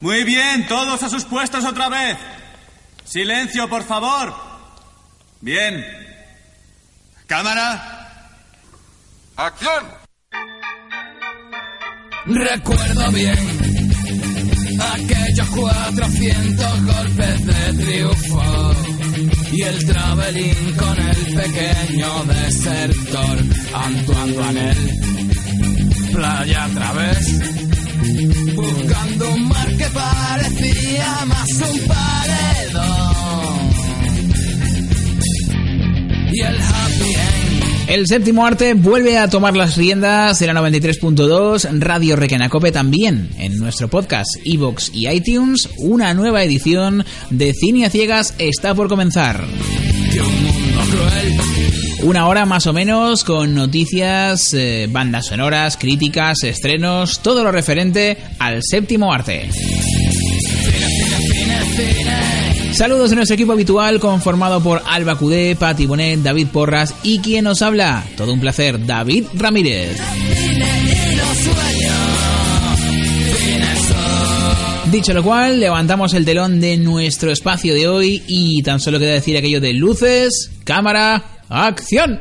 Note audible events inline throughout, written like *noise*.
Muy bien, todos a sus puestos otra vez. Silencio, por favor. Bien. Cámara. ¡Acción! Recuerdo bien aquellos 400 golpes de triunfo y el travelín con el pequeño desertor Antoine Duanel. Playa a través, buscando un mar que parecía más un paredón. Y el happy end El séptimo arte vuelve a tomar las riendas de la 93.2 Radio Requenacope también en nuestro podcast Evox y iTunes. Una nueva edición de Cine a Ciegas está por comenzar. de un mundo cruel. Una hora más o menos con noticias, eh, bandas sonoras, críticas, estrenos, todo lo referente al séptimo arte. Saludos de nuestro equipo habitual conformado por Alba Cudé, Pati Bonet, David Porras y quien nos habla. Todo un placer, David Ramírez. Dicho lo cual, levantamos el telón de nuestro espacio de hoy y tan solo queda decir aquello de luces, cámara, acción.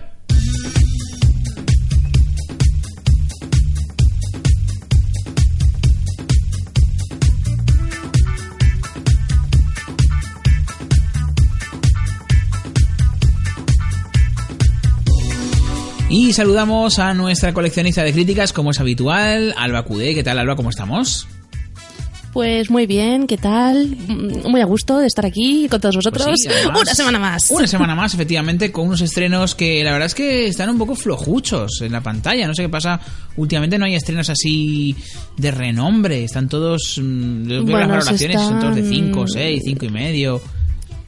Y saludamos a nuestra coleccionista de críticas, como es habitual, Alba Cudé. ¿Qué tal, Alba? ¿Cómo estamos? Pues muy bien, ¿qué tal? Muy a gusto de estar aquí con todos vosotros. Pues sí, además, Una semana más. Una semana más, efectivamente, con unos estrenos que la verdad es que están un poco flojuchos en la pantalla. No sé qué pasa. Últimamente no hay estrenos así de renombre. Están todos. mm, yo Bueno, las valoraciones son todos de están- 5, 6, 5 y medio.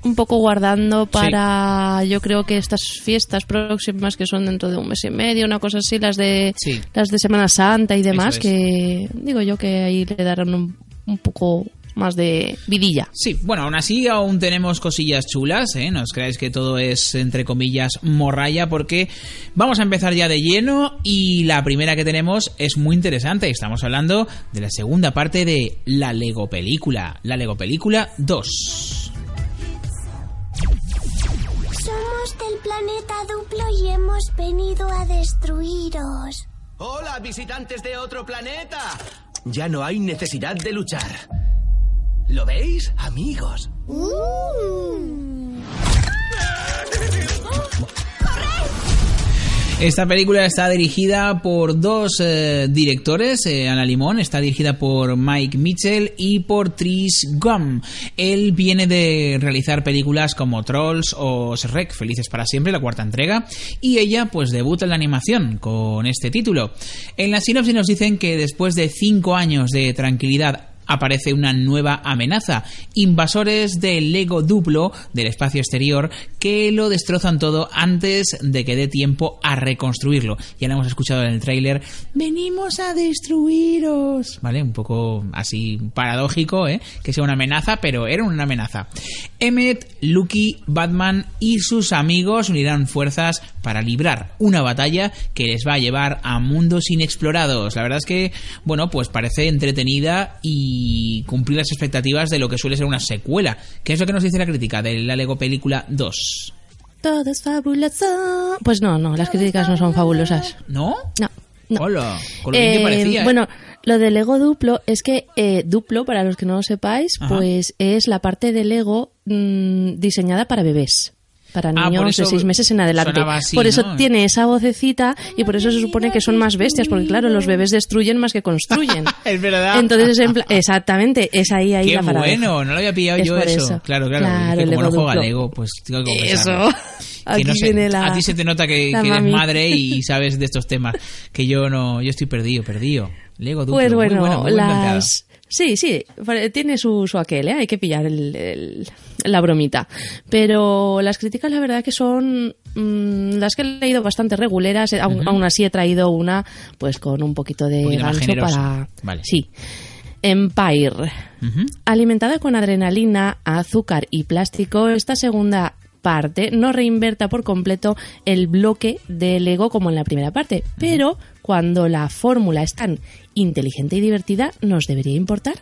Un poco guardando para, yo creo que estas fiestas próximas que son dentro de un mes y medio, una cosa así, las de Sí. las de Semana Santa y demás, es. que digo yo que ahí le darán un, un poco más de vidilla. Sí, bueno, aún así aún tenemos cosillas chulas, ¿eh? No os creáis que todo es, entre comillas, morralla, porque vamos a empezar ya de lleno y la primera que tenemos es muy interesante. Estamos hablando de la segunda parte de la Lego Película, la Lego Película 2. Somos del planeta Duplo y hemos venido a destruiros. Hola, visitantes de otro planeta. Ya no hay necesidad de luchar. ¿Lo veis, amigos? Esta película está dirigida por dos eh, directores. eh, Ana Limón está dirigida por Mike Mitchell y por Tris Gum. Él viene de realizar películas como Trolls o Shrek, Felices para siempre, la cuarta entrega. Y ella, pues, debuta en la animación con este título. En la sinopsis nos dicen que después de cinco años de tranquilidad aparece una nueva amenaza. Invasores del Lego Duplo del espacio exterior que lo destrozan todo antes de que dé tiempo a reconstruirlo. Ya lo hemos escuchado en el tráiler. Venimos a destruiros. ¿Vale? Un poco así paradójico, ¿eh? Que sea una amenaza, pero era una amenaza. Emmet, Lucky, Batman y sus amigos unirán fuerzas para librar una batalla que les va a llevar a mundos inexplorados. La verdad es que, bueno, pues parece entretenida y cumplir las expectativas de lo que suele ser una secuela. ¿Qué es lo que nos dice la crítica de la Lego Película 2? Todo es fabuloso. Pues no, no, las críticas no son fabulosas. ¿No? No. no. Hola, con lo bien que Eh, parecía. ¿eh? Bueno, lo del Lego Duplo es que eh, Duplo, para los que no lo sepáis, Ajá. pues es la parte de Lego mm, diseñada para bebés. Para Ah, niños de seis meses en adelante. así, por eso ¿no? tiene esa vocecita y por eso se supone que son más bestias, porque claro, los bebés destruyen más que construyen. *laughs* Es verdad. Entonces, es exactamente, es ahí, ahí Qué la paradoja. bueno, no lo había pillado Es yo eso. eso. Claro, claro. Claro, es que como no juega. Lego, pues tengo que Eso. confesarlo. *laughs* Aquí no viene la... A ti se te nota que, eres madre y *laughs* sabes de estos temas. Que yo no, yo estoy perdido, perdido. Lego Duplo, Pues muy bueno, bueno, muy las... Sí, sí, tiene su, su aquel, ¿eh? hay que pillar el- el- la bromita. Pero las críticas, la verdad, que son mm, las que he leído bastante reguleras. aún así he traído una, pues con un poquito de Un gancho para. Vale. Sí. Empire. Alimentada con adrenalina, azúcar y plástico, esta segunda parte no reinverta por completo el bloque del ego como en la primera parte, pero cuando la fórmula es tan inteligente y divertida, ¿nos debería importar?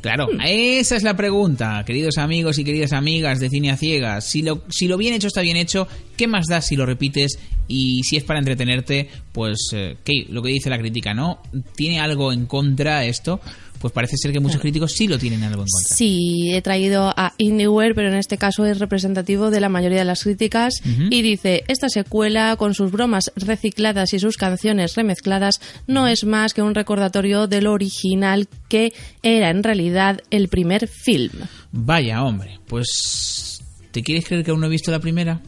Claro, esa es la pregunta, queridos amigos y queridas amigas de Cine a Ciegas. Si lo, si lo bien hecho está bien hecho, ¿qué más da si lo repites? Y si es para entretenerte, pues, eh, ¿qué? Lo que dice la crítica, ¿no? ¿Tiene algo en contra esto? Pues parece ser que muchos críticos sí lo tienen algo en contra. Sí, he traído a Anywhere, pero en este caso es representativo de la mayoría de las críticas y dice, esta secuela con sus bromas recicladas y sus canciones remezcladas no es más que un recordatorio de lo original que era en realidad el primer film. Vaya, hombre, pues... ¿Te quieres creer que aún no he visto la primera?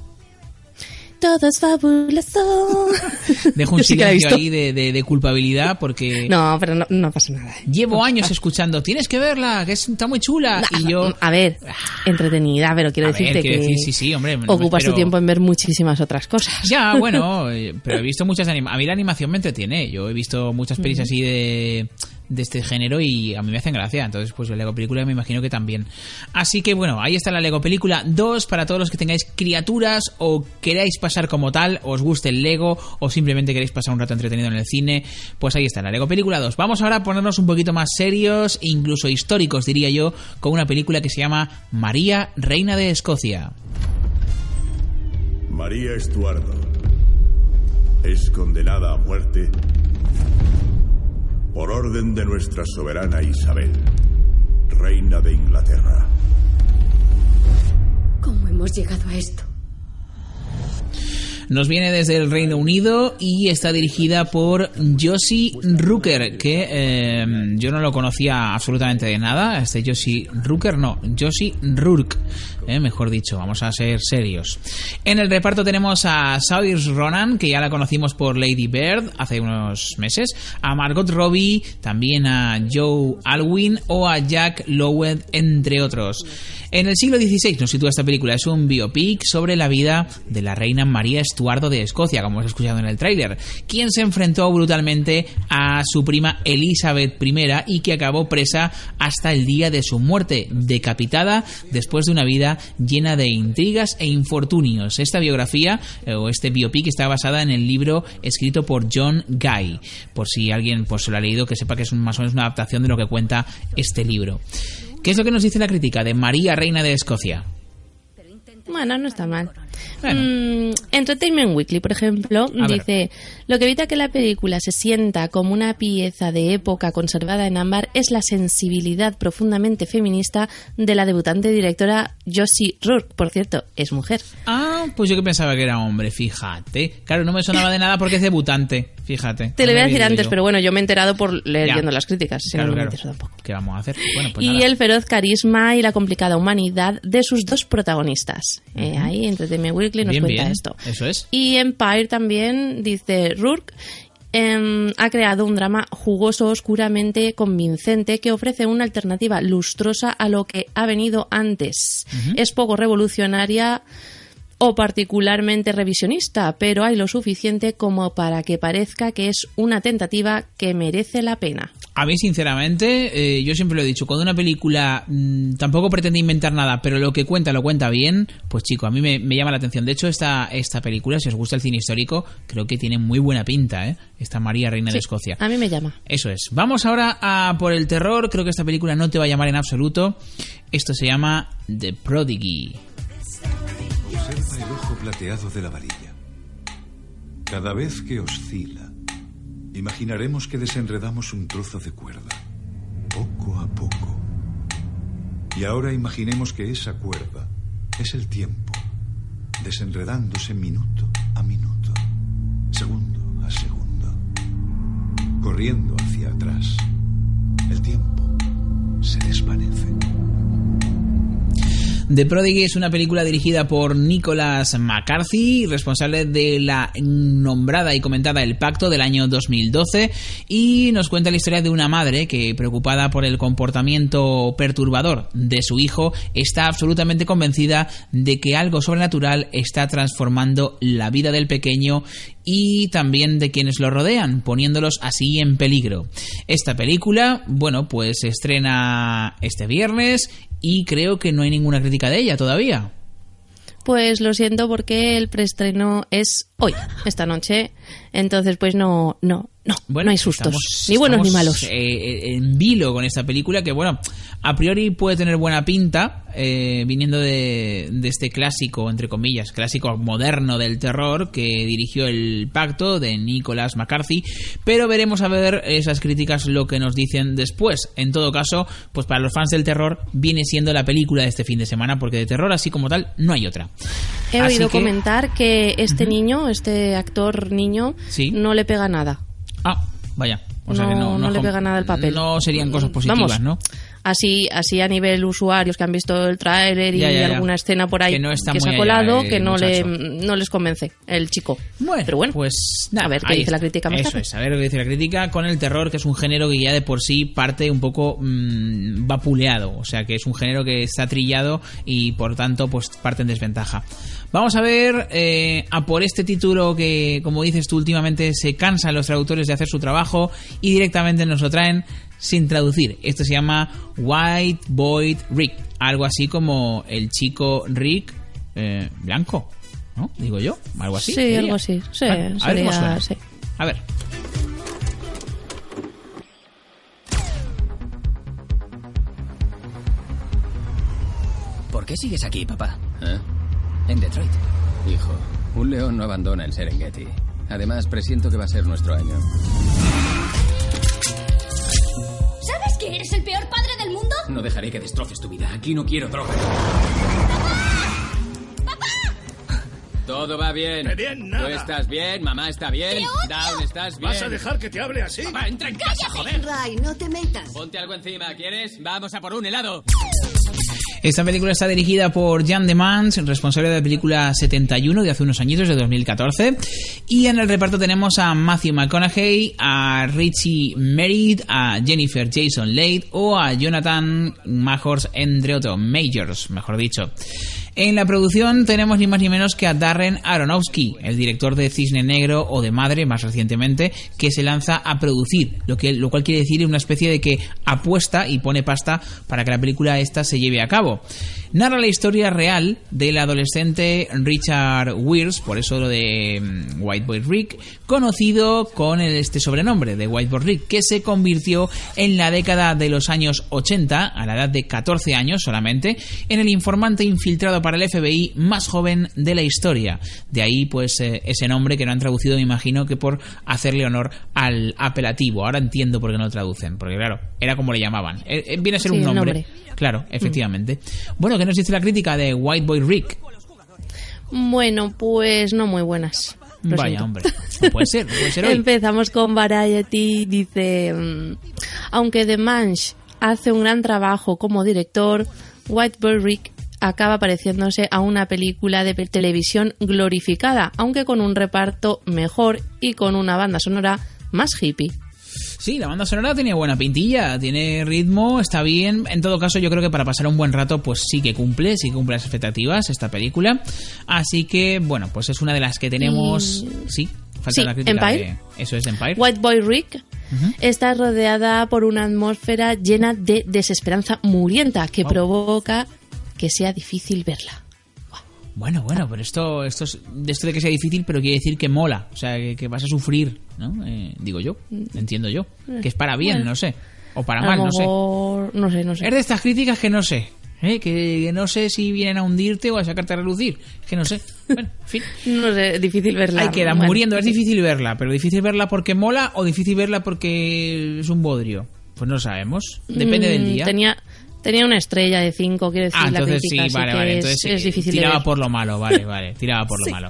Todo es fabuloso. *laughs* Dejo un silencio ahí de, de- de culpabilidad porque No, pero no, no pasa nada. llevo años escuchando, tienes que verla, que es- está muy chula. Y yo, A ver, entretenida, pero quiero A ver, decirte quiero que decir, sí, sí, hombre, no ocupas tu tiempo en ver muchísimas otras cosas. Ya, *laughs* bueno, eh, pero he visto muchas animaciones. A mí la animación me entretiene. Yo he visto muchas pelis así de, de este género y a mí me hacen gracia. Entonces, pues la Lego Película me imagino que también. Así que bueno, ahí está la Lego Película 2 para todos los que tengáis criaturas o queráis pasar como tal, os guste el Lego o simplemente queréis pasar un rato entretenido en el cine. Pues ahí está la Lego Película 2. Vamos ahora a ponernos un poquito más serios, incluso históricos diría yo, con una película que se llama María, Reina de Escocia. María Estuardo es condenada a muerte por orden de nuestra soberana Isabel, reina de Inglaterra. ¿Cómo hemos llegado a esto? Nos viene desde el Reino Unido y está dirigida por Josie Rooker, que eh, yo no lo conocía absolutamente de nada. Este Josie Rooker, no, Josie Rourke, eh, mejor dicho, vamos a ser serios. En el reparto tenemos a Saoirse Ronan, que ya la conocimos por Lady Bird hace unos meses, a Margot Robbie, también a Joe Alwyn o a Jack Lowell, entre otros. En el siglo XVI nos sitúa esta película, es un biopic sobre la vida de la reina María Estuardo de Escocia, como hemos escuchado en el tráiler, quien se enfrentó brutalmente a su prima Elizabeth I y que acabó presa hasta el día de su muerte, decapitada después de una vida llena de intrigas e infortunios. Esta biografía eh, o este biopic está basada en el libro escrito por John Guy, por si alguien pues, se lo ha leído, que sepa que es más o menos una adaptación de lo que cuenta este libro. ¿Qué es lo que nos dice la crítica de María, reina de Escocia? Bueno, no está mal. Bueno. Mm, Entertainment Weekly, por ejemplo, A ver. dice, lo que evita que la película se sienta como una pieza de época conservada en ámbar es la sensibilidad profundamente feminista de la debutante directora Josie Rourke. Por cierto, es mujer. Ah, pues yo que pensaba que era hombre, fíjate. Claro, no me sonaba de nada porque es debutante, fíjate. Te lo voy a me decir antes, yo. pero bueno, yo me he enterado por leyendo las críticas. Claro, no, me claro. tampoco. ¿Qué vamos a hacer? Bueno, pues y nada. el feroz carisma y la complicada humanidad de sus dos protagonistas. Eh, ahí Entertainment Weekly nos Bien, cuenta bien. esto. Eso es. Y Empire también dice Rourke. em, ha creado un drama jugoso, oscuramente convincente, que ofrece una alternativa lustrosa a lo que ha venido antes. Es poco revolucionaria o particularmente revisionista, pero hay lo suficiente como para que parezca que es una tentativa que merece la pena. A mí, sinceramente, eh, yo siempre lo he dicho, cuando una película mm, tampoco pretende inventar nada, pero lo que cuenta lo cuenta bien, pues chico, a mí me, me llama la atención. De hecho, esta, esta película, si os gusta el cine histórico, creo que tiene muy buena pinta, ¿eh? Esta María, Reina de Escocia. A mí me llama. Eso es. Vamos ahora a por el terror. Creo que esta película no te va a llamar en absoluto. Esto se llama The Prodigy. Observa el ojo plateado de la varilla. Cada vez que oscila, imaginaremos que desenredamos un trozo de cuerda, poco a poco. Y ahora imaginemos que esa cuerda es el tiempo, desenredándose minuto a minuto, segundo a segundo, corriendo hacia atrás. El tiempo se desvanece. The Prodigy es una película dirigida por Nicholas McCarthy, responsable de la nombrada y comentada El Pacto del año 2012, y nos cuenta la historia de una madre que, preocupada por el comportamiento perturbador de su hijo, está absolutamente convencida de que algo sobrenatural está transformando la vida del pequeño y también de quienes lo rodean, poniéndolos así en peligro. Esta película, bueno, pues se estrena este viernes y creo que no hay ninguna crítica de ella todavía. Pues lo siento porque el preestreno es hoy, esta noche. Entonces, pues no, no, No, Bueno, no hay sustos, estamos- ni buenos ni malos. eh, en vilo con esta película que, bueno, a priori puede tener buena pinta, eh, viniendo de, de este clásico, entre comillas, clásico moderno del terror que dirigió El Pacto de Nicholas McCarthy, pero veremos a ver esas críticas lo que nos dicen después. En todo caso, pues para los fans del terror viene siendo la película de este fin de semana, porque de terror así como tal no hay otra. He Así oído que- comentar que este niño, este actor niño, Sí. no le pega nada. Vaya. O sea no, que no, no le com- pega nada el papel. No serían cosas positivas, Vamos, ¿no? Así, así a nivel usuarios que han visto el tráiler y Ya, ya, ya. alguna escena por ahí Que no está se muy ha colado, allá el que no, le, no les convence el chico. Bueno, Pero bueno, pues nada, a ver qué dice la crítica más Eso tarde. es, a ver qué dice la crítica con el terror, que es un género que ya de por sí parte un poco mm, vapuleado, o sea que es un género que está trillado y por tanto pues parte en desventaja. Vamos a ver eh, a por este título que, como dices tú, últimamente se cansan los traductores de hacer su trabajo y directamente nos lo traen sin traducir. Esto se llama White Boy Rick, algo así como el chico Rick eh, blanco, ¿no? Digo yo, algo así. Sí, sería. algo así. Sí, a ver cómo sería- suena. sí. A ver. ¿Por qué sigues aquí, papá? ¿Eh? En Detroit. Hijo, un león no abandona el Serengeti. Además, presiento que va a ser nuestro año. ¿Sabes que eres el peor padre del mundo? No dejaré que destroces tu vida. Aquí no quiero droga. Todo va bien. De bien, nada. Tú estás bien, mamá está bien, ¡Te odio! Down estás bien. ¿Vas a dejar que te hable así? Papá, entra en casa, joder. Ray, no te metas. Ponte algo encima, ¿quieres? Vamos a por un helado. *laughs* Esta película está dirigida por Jan de Mans, responsable de la película 71 de hace unos añitos, de 2014. Y en el reparto tenemos a Matthew McConaughey, a Richie Merritt, a Jennifer Jason Leigh o a Jonathan Majors, entre otros, Majors, mejor dicho. En la producción tenemos ni más ni menos que a Darren Aronofsky, el director de Cisne Negro o de Madre más recientemente, que se lanza a producir, lo, que, lo cual quiere decir una especie de que apuesta y pone pasta para que la película esta se lleve a cabo. Narra la historia real del adolescente Richard Weirs, por eso lo de mm, White Boy Rick, conocido con este sobrenombre de White Boy Rick, que se convirtió en la década de los años 80, a la edad de 14 años solamente, en el informante infiltrado para el FBI más joven de la historia. De ahí, pues, eh, ese nombre que no han traducido, me imagino, que por hacerle honor al apelativo. Ahora entiendo por qué no lo traducen, porque claro, era como le llamaban. Eh, eh, viene a ser Sí, un nombre. nombre. Claro, efectivamente. Bueno, ¿qué nos dice la crítica de White Boy Rick? Bueno, pues no muy buenas. Lo Vaya, siento. hombre. No puede ser, no puede ser hoy. Empezamos con Variety. Dice: mm, Aunque The Manch hace un gran trabajo como director, White Boy Rick acaba pareciéndose a una película de televisión glorificada, aunque con un reparto mejor y con una banda sonora más hippie. Sí, la banda sonora tiene buena pintilla, tiene ritmo, está bien. En todo caso, yo creo que para pasar un buen rato, pues sí que cumple, sí cumple las expectativas esta película. Así que, bueno, pues es una de las que tenemos. Y- Sí, falta Sí, la crítica. Empire. de- Eso es Empire. White Boy Rick está rodeada por una atmósfera llena de desesperanza murienta que provoca que sea difícil verla. Bueno, bueno, pero esto, esto es, de esto de que sea difícil, pero quiere decir que mola, o sea, que, que vas a sufrir, ¿no? Eh, digo yo, entiendo yo, que es para bien, Bueno. no sé, o para mal, no sé. no sé, no sé. Es de estas críticas que no sé, ¿eh? que, que no sé si vienen a hundirte o a sacarte a relucir, que no sé. Bueno, en fin. *laughs* No sé, difícil verla. Ahí queda, Bueno. muriendo. Es difícil verla, pero difícil verla porque mola o difícil verla porque es un bodrio. Pues no sabemos. Depende del Mm, día. Tenía, tenía una estrella de 5, quiero decir, Ah, la entonces crítica, sí, así vale, que vale. es, Entonces es difícil de tiraba ver. por lo malo, vale, *laughs* vale. Tiraba por lo Sí. malo.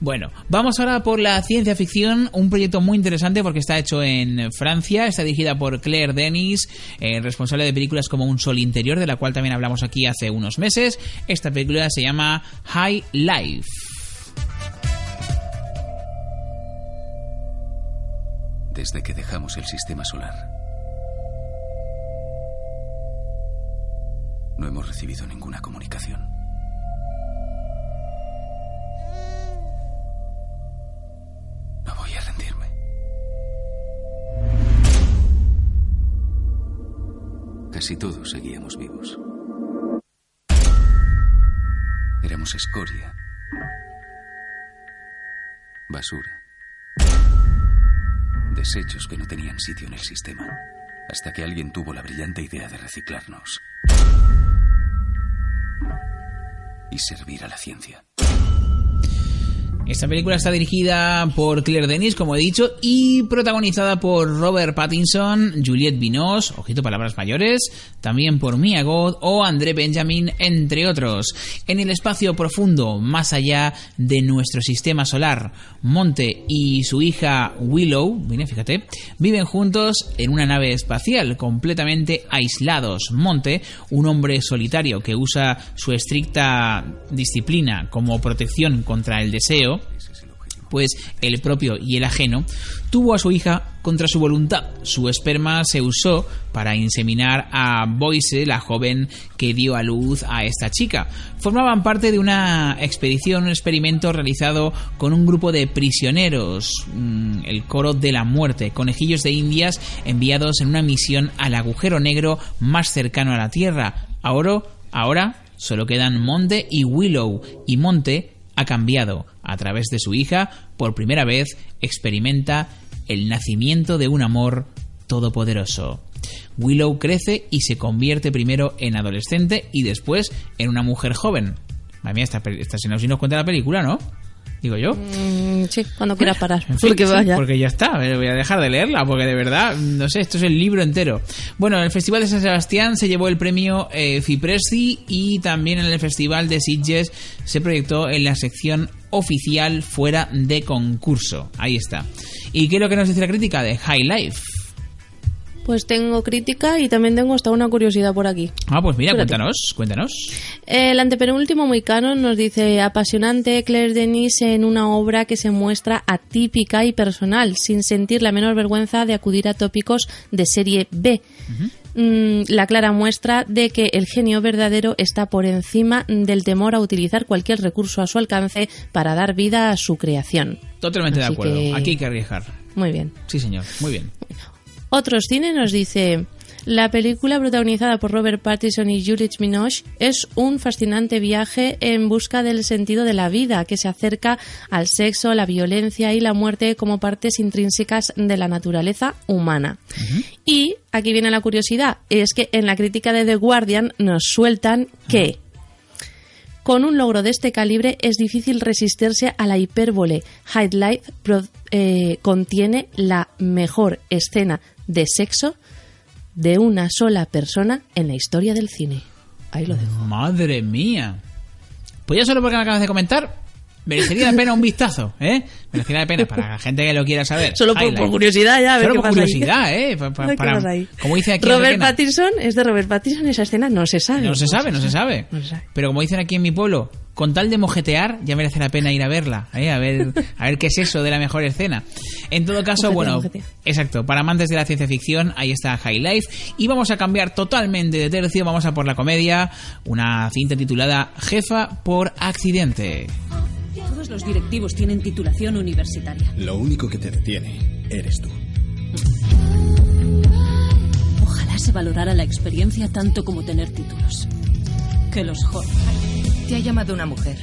Bueno, vamos ahora por la ciencia ficción, un proyecto muy interesante porque está hecho en Francia, está dirigida por Claire Denis, eh, responsable de películas como Un Sol Interior, de la cual también hablamos aquí hace unos meses. Esta película se llama High Life. Desde que dejamos el sistema solar, no hemos recibido ninguna comunicación. No voy a rendirme. Casi todos seguíamos vivos. Éramos escoria. Basura. Desechos que no tenían sitio en el sistema. Hasta que alguien tuvo la brillante idea de reciclarnos. Y servir a la ciencia. Esta película está dirigida por Claire Denis, como he dicho, y protagonizada por Robert Pattinson, Juliette Binoche, ojito palabras mayores, también por Mia Goth o André Benjamin, entre otros. En el espacio profundo, más allá de nuestro sistema solar, Monte y su hija Willow, fíjate, viven juntos en una nave espacial, completamente aislados. Monte, un hombre solitario que usa su estricta disciplina como protección contra el deseo, pues el propio y el ajeno, tuvo a su hija contra su voluntad. Su esperma se usó para inseminar a Boyce, la joven que dio a luz a esta chica. Formaban parte de una expedición, un experimento realizado con un grupo de prisioneros, mm, el coro de la muerte, conejillos de indias enviados en una misión al agujero negro más cercano a la Tierra. Ahora, ahora solo quedan Monte y Willow, y Monte ha cambiado. A través de su hija, por primera vez, experimenta el nacimiento de un amor todopoderoso. Willow crece y se convierte primero en adolescente y después en una mujer joven. Madre mía, esta, esta sinopsis nos cuenta la película, ¿no? Digo yo. Mm, sí, cuando quieras parar. En fin, porque sí, vaya. porque ya está, eh, voy a dejar de leerla, porque de verdad, no sé, esto es el libro entero. Bueno, en el Festival de San Sebastián se llevó el premio eh, y también en el Festival de Sitges se proyectó en la sección oficial fuera de concurso. Ahí está. ¿Y qué es lo que nos dice la crítica de High Life? Pues tengo crítica y también tengo hasta una curiosidad por aquí. Ah, pues mira, Espérate. cuéntanos, cuéntanos. El antepenúltimo muy canon nos dice apasionante Claire Denis en una obra que se muestra atípica y personal, sin sentir la menor vergüenza de acudir a tópicos de serie B. Mm, la clara muestra de que el genio verdadero está por encima del temor a utilizar cualquier recurso a su alcance para dar vida a su creación. Totalmente de acuerdo. que- Aquí hay que arriesgar. Muy bien. Sí, señor, muy bien. Otros Cine nos dice, la película protagonizada por Robert Pattinson y Juliette Binoche es un fascinante viaje en busca del sentido de la vida que se acerca al sexo, la violencia y la muerte como partes intrínsecas de la naturaleza humana. Y aquí viene la curiosidad, es que en la crítica de The Guardian nos sueltan que con un logro de este calibre es difícil resistirse a la hipérbole. High Life pro- eh, contiene la mejor escena de sexo de una sola persona en la historia del cine. Ahí lo dejo. Madre mía. Pues ya solo porque me acabas de comentar, merecería la pena un vistazo, ¿eh? Merecería la pena para la gente que lo quiera saber. Solo por, curiosidad ya, a ver Solo qué por pasa ahí. curiosidad, ¿eh? *laughs* Para- pasa ahí. como dice aquí Robert Pattinson, es de Robert Pattinson, esa escena no se sabe. No se sabe, no se sabe. Pero como dicen aquí en mi pueblo, con tal de mojetear, ya merece la pena ir a verla, ¿eh? a ver, a ver qué es eso de la mejor escena. En todo caso, Mojetea, bueno, mojetea. exacto, para amantes de la ciencia ficción, ahí está High Life. Y vamos a cambiar totalmente de tercio, vamos a por la comedia, una cinta titulada Jefa por accidente. Todos los directivos tienen titulación universitaria. Lo único que te detiene eres tú. Ojalá se valorara la experiencia tanto como tener títulos. Que los jodan. Te ha llamado una mujer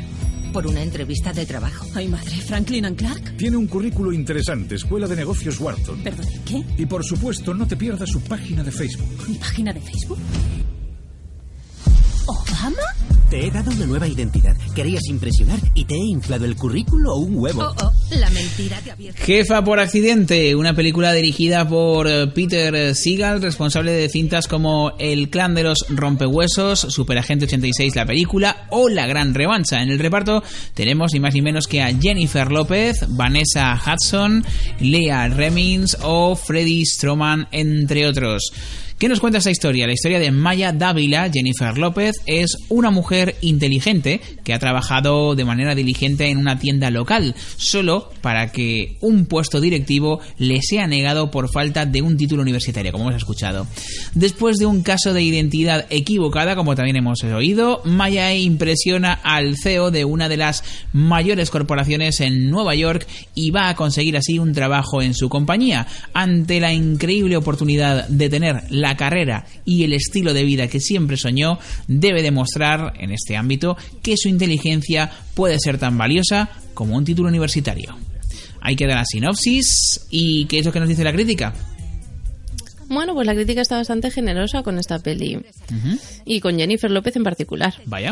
por una entrevista de trabajo. Ay, madre, Franklin and Clark. Tiene un currículo interesante, Escuela de Negocios Wharton. Perdón, ¿qué? Y por supuesto, no te pierdas su página de Facebook. ¿Mi página de Facebook? ¿Obama? Te he dado una nueva identidad. Querías impresionar y te he inflado el currículo un huevo. Oh, oh, la mentira te ha abierto. Jefa por accidente, una película dirigida por eh, Peter Seagal, responsable de cintas como El clan de los rompehuesos, Superagente 86 la película o La gran revancha. En el reparto tenemos ni más ni menos que a Jennifer López, Vanessa Hudson, Leah Remins o Freddy Stroman, entre otros. ¿Qué nos cuenta esta historia? La historia de Maya Dávila, Jennifer López, es una mujer inteligente que ha trabajado de manera diligente en una tienda local, solo para que un puesto directivo le sea negado por falta de un título universitario, como hemos escuchado. Después de un caso de identidad equivocada, como también hemos oído, Maya impresiona al CEO de una de las mayores corporaciones en Nueva York y va a conseguir así un trabajo en su compañía. Ante la increíble oportunidad de tener la carrera y el estilo de vida que siempre soñó, debe demostrar en este ámbito que su inteligencia puede ser tan valiosa como un título universitario. Ahí queda la sinopsis. ¿Y qué es lo que nos dice la crítica? Bueno, pues la crítica está bastante generosa con esta peli. Y con Jennifer López en particular. Vaya.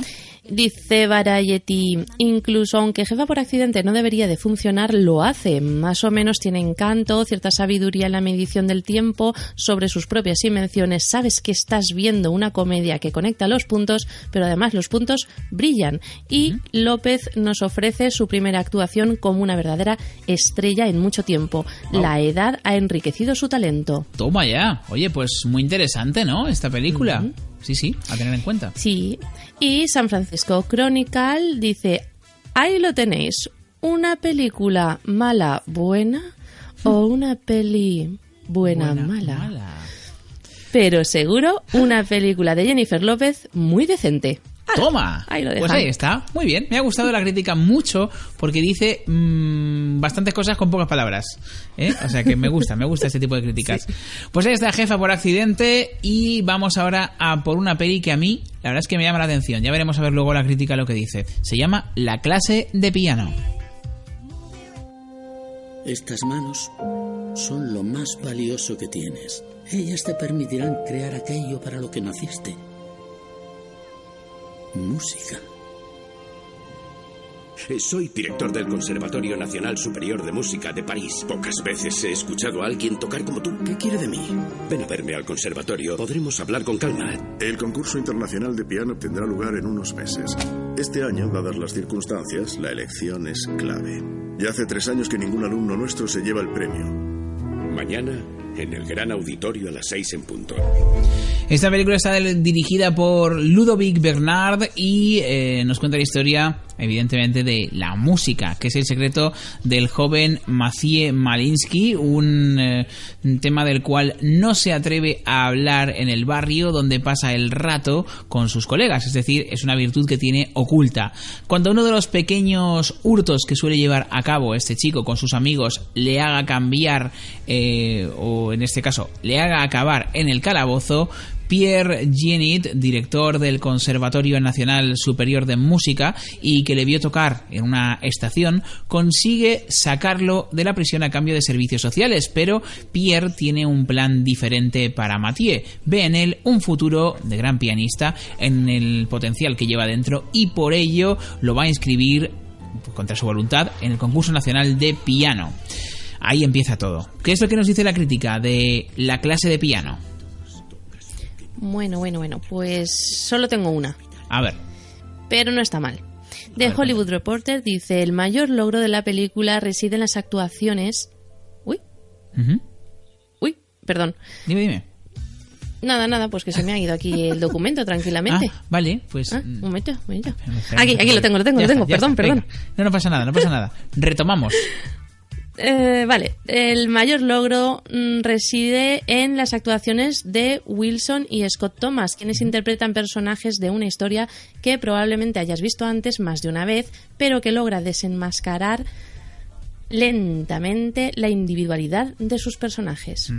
Dice Variety, incluso aunque jefa por accidente no debería de funcionar, lo hace. Más o menos tiene encanto, cierta sabiduría en la medición del tiempo, sobre sus propias invenciones. Sabes que estás viendo una comedia que conecta los puntos, pero además los puntos brillan. Y López nos ofrece su primera actuación como una verdadera estrella en mucho tiempo. La edad ha enriquecido su talento. Toma ya. Oye, pues muy interesante, ¿no? Esta película. Sí, sí, a tener en cuenta. Sí. Y San Francisco Chronicle dice, ahí lo tenéis, una película mala buena o una peli buena, mala. Pero seguro una película de Jennifer López muy decente. Toma. Ahí lo Pues ahí está. Muy bien. Me ha gustado la crítica mucho porque dice mm, bastantes cosas con pocas palabras. ¿eh? O sea que me gusta, me gusta este tipo de críticas. *laughs* Pues ahí está Jefa por accidente y vamos ahora a por una peli que a mí la verdad es que me llama la atención. Ya veremos a ver luego la crítica lo que dice. Se llama La clase de piano. Estas manos son lo más valioso que tienes. Ellas te permitirán crear aquello para lo que naciste. Música. Eh, Soy director del Conservatorio Nacional Superior de Música de París. Pocas veces he escuchado a alguien tocar como tú. ¿Qué quiere de mí? Ven a verme al conservatorio. Podremos hablar con calma. El concurso internacional de piano tendrá lugar en unos meses. Este año, dadas las circunstancias, la elección es clave. Y hace tres años que ningún alumno nuestro se lleva el premio. Mañana, en el gran auditorio a las seis en punto. Esta película está dirigida por Ludovic Bernard y eh, nos cuenta la historia, evidentemente, de la música, que es el secreto del joven Mathieu Malinsky, un eh, tema del cual no se atreve a hablar en el barrio donde pasa el rato con sus colegas, es decir, es una virtud que tiene oculta. Cuando uno de los pequeños hurtos que suele llevar a cabo este chico con sus amigos le haga cambiar, eh, o en este caso, le haga acabar en el calabozo, Pierre Genit, director del Conservatorio Nacional Superior de Música y que le vio tocar en una estación, consigue sacarlo de la prisión a cambio de servicios sociales, pero Pierre tiene un plan diferente para Mathieu. Ve en él un futuro de gran pianista en el potencial que lleva dentro y por ello lo va a inscribir contra su voluntad en el concurso nacional de piano. Ahí empieza todo. ¿Qué es lo que nos dice la crítica de la clase de piano? Bueno, bueno, bueno, pues solo tengo una, A ver. pero no está mal. The Hollywood Reporter dice, el mayor logro de la película reside en las actuaciones... Uy, uy, perdón. Dime, dime. Nada, nada, pues que se me ha ido aquí el documento *laughs* tranquilamente. Ah, vale, pues. Ah, un momento, un momento. Aquí, aquí lo tengo, lo tengo, Ya lo tengo, está, perdón, perdón. venga. No, no pasa nada, no pasa nada. Retomamos. *laughs* Eh, vale, el mayor logro mm, reside en las actuaciones de Wilson y Scott Thomas, quienes interpretan personajes de una historia que probablemente hayas visto antes más de una vez, pero que logra desenmascarar lentamente la individualidad de sus personajes.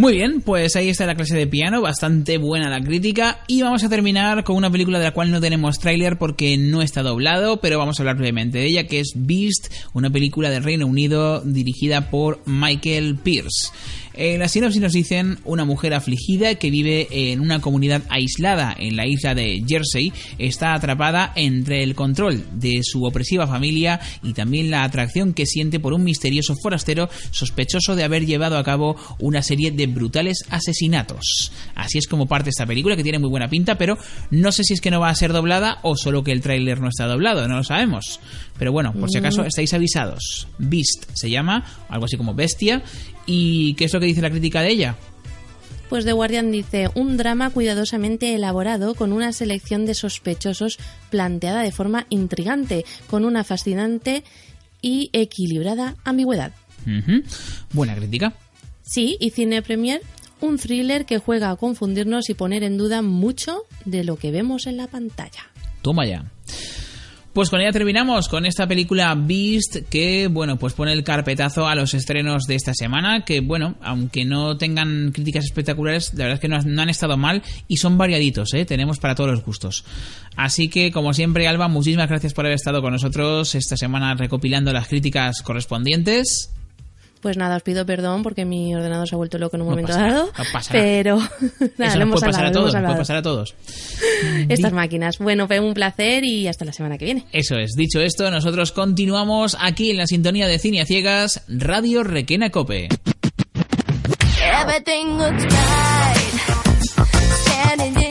Muy bien, pues ahí está la clase de piano, bastante buena la crítica. Y vamos a terminar con una película de la cual no tenemos tráiler porque no está doblado, pero vamos a hablar brevemente de ella, que es Beast, una película del Reino Unido dirigida por Michael Pierce. En la sinopsis nos dicen una mujer afligida que vive en una comunidad aislada en la isla de Jersey está atrapada entre el control de su opresiva familia y también la atracción que siente por un misterioso forastero sospechoso de haber llevado a cabo una serie de brutales asesinatos. Así es como parte esta película que tiene muy buena pinta, pero no sé si es que no va a ser doblada o solo que el tráiler no está doblado, no lo sabemos. Pero bueno, por si acaso Mm. estáis avisados. Beast se llama, algo así como bestia. ¿Y qué es lo que dice la crítica de ella? Pues The Guardian dice, un drama cuidadosamente elaborado con una selección de sospechosos planteada de forma intrigante, con una fascinante y equilibrada ambigüedad. Buena crítica. Sí, y Cine Premier, un thriller que juega a confundirnos y poner en duda mucho de lo que vemos en la pantalla. Toma ya. Pues con ella terminamos con esta película Beast que, bueno, pues pone el carpetazo a los estrenos de esta semana que, bueno, aunque no tengan críticas espectaculares, la verdad es que no, han estado mal y son variaditos, ¿eh? Tenemos para todos los gustos. Así que, como siempre, Alba, muchísimas gracias por haber estado con nosotros esta semana recopilando las críticas correspondientes. Pues nada, os pido perdón porque mi ordenador se ha vuelto loco en un No momento dado. no pasa nada. pero *laughs* nada, Eso lo hemos puede pasar a hablado, lo todos, puede pasar a todos. *laughs* Estas máquinas. Bueno, fue un placer y hasta la semana que viene. Eso es. Dicho esto, nosotros continuamos aquí en la sintonía de Cine a Ciegas, Radio Requena Cope. Everything looks right. Standing in.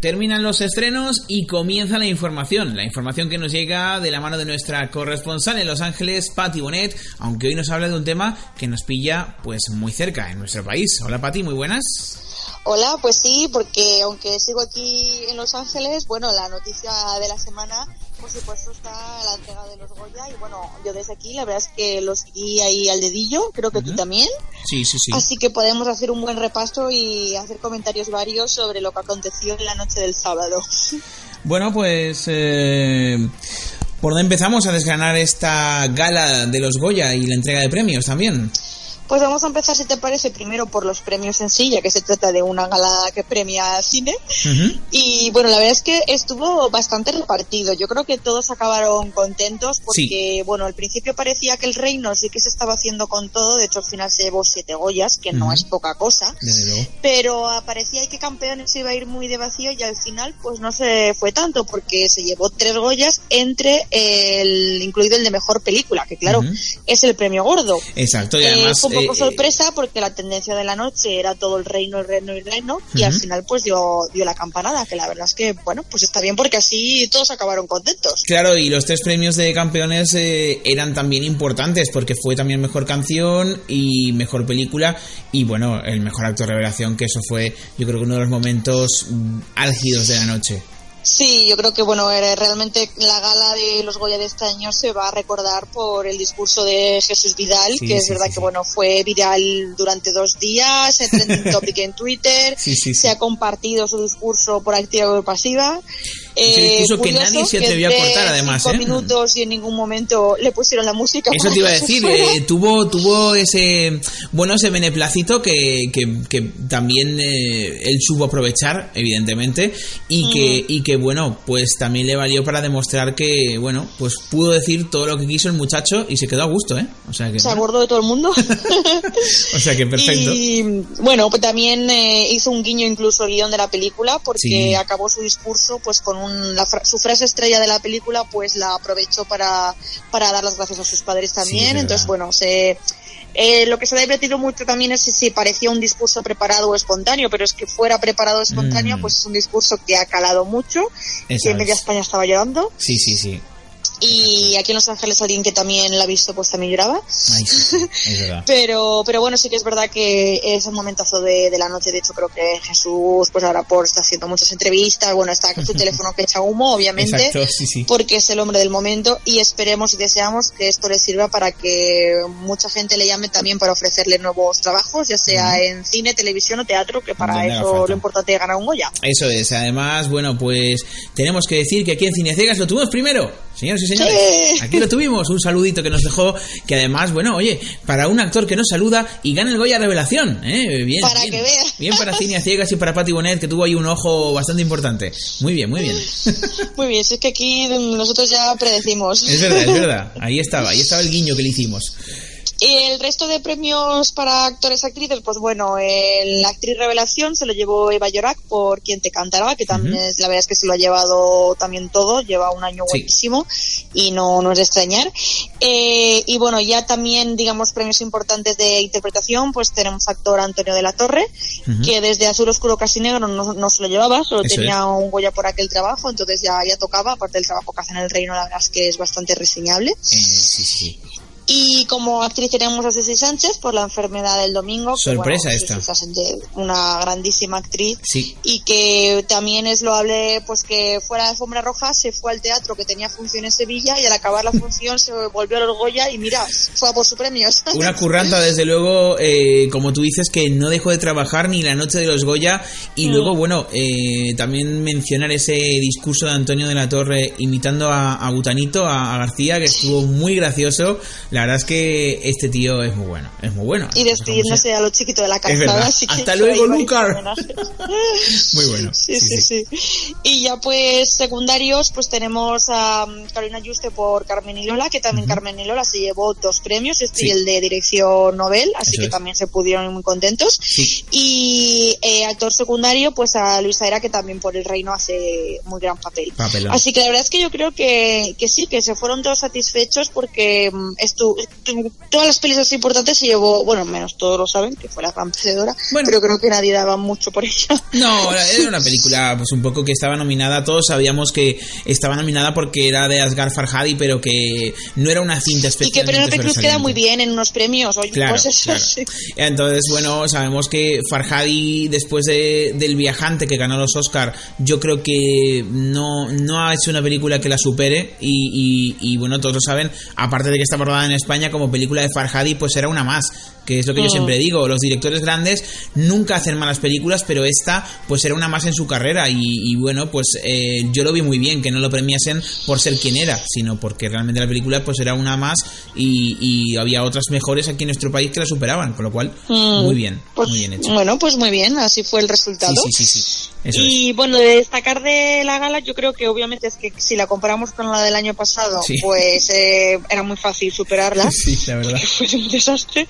Terminan los estrenos y comienza la información. La información que nos llega de la mano de nuestra corresponsal en Los Ángeles, Patti Bonet, aunque hoy nos habla de un tema que nos pilla pues muy cerca en nuestro país. Hola Patti, muy buenas. Hola, pues sí, porque aunque sigo aquí en Los Ángeles, bueno, la noticia de la semana, por supuesto, está la entrega de los Goya. Y bueno, yo desde aquí, la verdad es que los seguí ahí al dedillo, creo que tú también. Sí, sí, sí. Así que podemos hacer un buen repaso y hacer comentarios varios sobre lo que aconteció en la noche del sábado. *laughs* Bueno, pues... eh, ¿Por dónde empezamos a desgranar esta gala de los Goya y la entrega de premios también? Pues vamos a empezar, si te parece, primero por los premios en sí, ya que se trata de una gala que premia cine. Y bueno, la verdad es que estuvo bastante repartido. Yo creo que todos acabaron contentos porque, bueno, al principio parecía que el reino sí que se estaba haciendo con todo. De hecho, al final se llevó siete Goyas, que no es poca cosa. Desde luego. Pero parecía que campeones se iba a ir muy de vacío y al final, pues no se fue tanto porque se llevó tres Goyas entre el, incluido el de mejor película, que claro, es el premio gordo. Exacto, y Eh, además... poco eh, sorpresa porque la tendencia de la noche era todo el reino, el reino y el reino y al final pues dio, dio la campanada, que la verdad es que bueno, pues está bien porque así todos acabaron contentos. Claro, y los tres premios de campeones eh, eran también importantes porque fue también mejor canción y mejor película y bueno, el mejor acto de revelación, que eso fue yo creo que uno de los momentos álgidos de la noche. Sí, yo creo que bueno, era realmente la gala de los Goya de este año se va a recordar por el discurso de Jesús Vidal, Sí, que es sí, verdad sí, que bueno, fue viral durante dos días, en trending *laughs* topic en Twitter, se ha compartido su discurso por activa o por pasiva. Ese discurso que nadie se que atrevió a cortar, además, cinco ¿eh? minutos y en ningún momento le pusieron la música. Eso *laughs* te iba a decir, *laughs* eh, tuvo, tuvo ese, bueno, ese beneplácito que, que, que también eh, él supo aprovechar, evidentemente, y que, y que, bueno, pues también le valió para demostrar que, bueno, pues pudo decir todo lo que quiso el muchacho y se quedó a gusto, ¿eh? O sea que, se acordó de todo el mundo. *laughs* o sea que perfecto. Y bueno, pues también eh, hizo un guiño incluso al guion de la película porque Sí. acabó su discurso pues con un, la fra- su frase estrella de la película pues la aprovechó para, para dar las gracias a sus padres también. Entonces bueno, se... eh, lo que se ha divertido mucho también es si, si parecía un discurso preparado o espontáneo, pero es que fuera preparado o espontáneo, Mm. pues es un discurso que ha calado mucho, que media es. España estaba llorando. Sí, sí, sí. Y aquí en Los Ángeles alguien que también la ha visto pues también lloraba. Ay, sí. *laughs* Pero, pero bueno, sí que es verdad que es el momentazo de, de la noche. De hecho, creo que Jesús, pues ahora por está haciendo muchas entrevistas. Bueno, está con su *laughs* teléfono que echa humo, obviamente. Exacto, sí, sí. Porque es el hombre del momento y esperemos y deseamos que esto le sirva para que mucha gente le llame también para ofrecerle nuevos trabajos, ya sea en cine, televisión o teatro, que para Donde eso lo importante es ganar un Goya. Eso es, además, bueno, pues tenemos que decir que aquí en Cinecegas lo tuvimos primero, señores y señores. Sí. Aquí lo tuvimos, un saludito que nos dejó, que además, bueno, oye, para un actor que nos saluda y gana el Goya Revelación, ¿eh? Bien, Para bien. que veas. Bien para Cine a Ciegas y para Patti Bonet, que tuvo ahí un ojo bastante importante. Muy bien, muy bien. *laughs* Muy bien, si es que aquí nosotros ya predecimos. Es verdad, es verdad. Ahí estaba, ahí estaba el guiño que le hicimos. Y el resto de premios para actores y actrices, pues bueno, el- la actriz revelación se lo llevó Eva Yorak por Quien te cantará, que también es, la verdad es que se lo ha llevado también todo, lleva un año Sí. buenísimo y no, no es de extrañar. Eh, y bueno, ya también, digamos, premios importantes de interpretación, pues tenemos actor Antonio de la Torre, que desde Azul Oscuro Casi Negro no, no se lo llevaba, solo Eso tenía un Goya por aquel trabajo, entonces ya, ya tocaba, aparte del trabajo que hace en el reino, la verdad es que es bastante reseñable. Eh, sí, sí. Y como actriz tenemos a Ceci Sánchez por la enfermedad del domingo. que, Sorpresa bueno, esta. Sánchez, una grandísima actriz. Sí. Y que también es loable, pues que fuera de alfombra roja, se fue al teatro que tenía función en Sevilla y al acabar la función se volvió a los Goya y mira, fue a por su premio. *laughs* Una curranta, desde luego, eh, como tú dices, que no dejó de trabajar ni la noche de los Goya. Y Mm. luego, bueno, eh, también mencionar ese discurso de Antonio de la Torre imitando a, a Butanito, a, a García, que estuvo muy gracioso. La verdad es que este tío es muy bueno, es muy bueno. Y despidiéndose a los chiquitos de la calzada. así que Hasta hizo luego, Lucar. *laughs* Muy bueno. Sí, sí, sí, Y ya pues secundarios, pues tenemos a mm, Carolina Juste por Carmen y Lola, que también Carmen y Lola se llevó dos premios, este Sí. y el de dirección Nobel, así Eso que es. también se pudieron ir muy contentos. Sí. Y eh, actor secundario, pues a Luisa Era, que también por El Reino hace muy gran papel. Papelón. Así que la verdad es que yo creo que, que sí, que se fueron todos satisfechos porque mm, todas las pelis así importantes se llevó, bueno, menos todos lo saben, que fue la gran perdedora, pero creo que nadie daba mucho por ella. No, *laughs* era una película pues un poco que estaba nominada, todos sabíamos que estaba nominada porque era de Asghar Farhadi, pero que no era una cinta Y que Penélope Cruz queda muy bien en unos premios, oye, Claro, pues eso claro. sí. Entonces, bueno, sabemos que Farhadi, después de, del viajante que ganó los Oscar, yo creo que no, no ha hecho una película que la supere. Y, y- y, bueno, todos lo saben, aparte de que está rodada en España como película de Farhadi, pues era una más. Que es lo que yo Mm. siempre digo, los directores grandes nunca hacen malas películas, pero esta pues era una más en su carrera y, y bueno, pues eh, yo lo vi muy bien, que no lo premiasen por ser quien era, sino porque realmente la película pues era una más y, y había otras mejores aquí en nuestro país que la superaban, con lo cual Mm. muy bien, Pues, muy bien hecho. Bueno, pues muy bien, así fue el resultado. Sí, sí, sí, sí. Eso es. y bueno, de destacar de la gala, yo creo que obviamente es que si la comparamos con la del año pasado, Sí. pues eh, era muy fácil superarla. *laughs* Sí, la verdad. *laughs* Fue un desastre.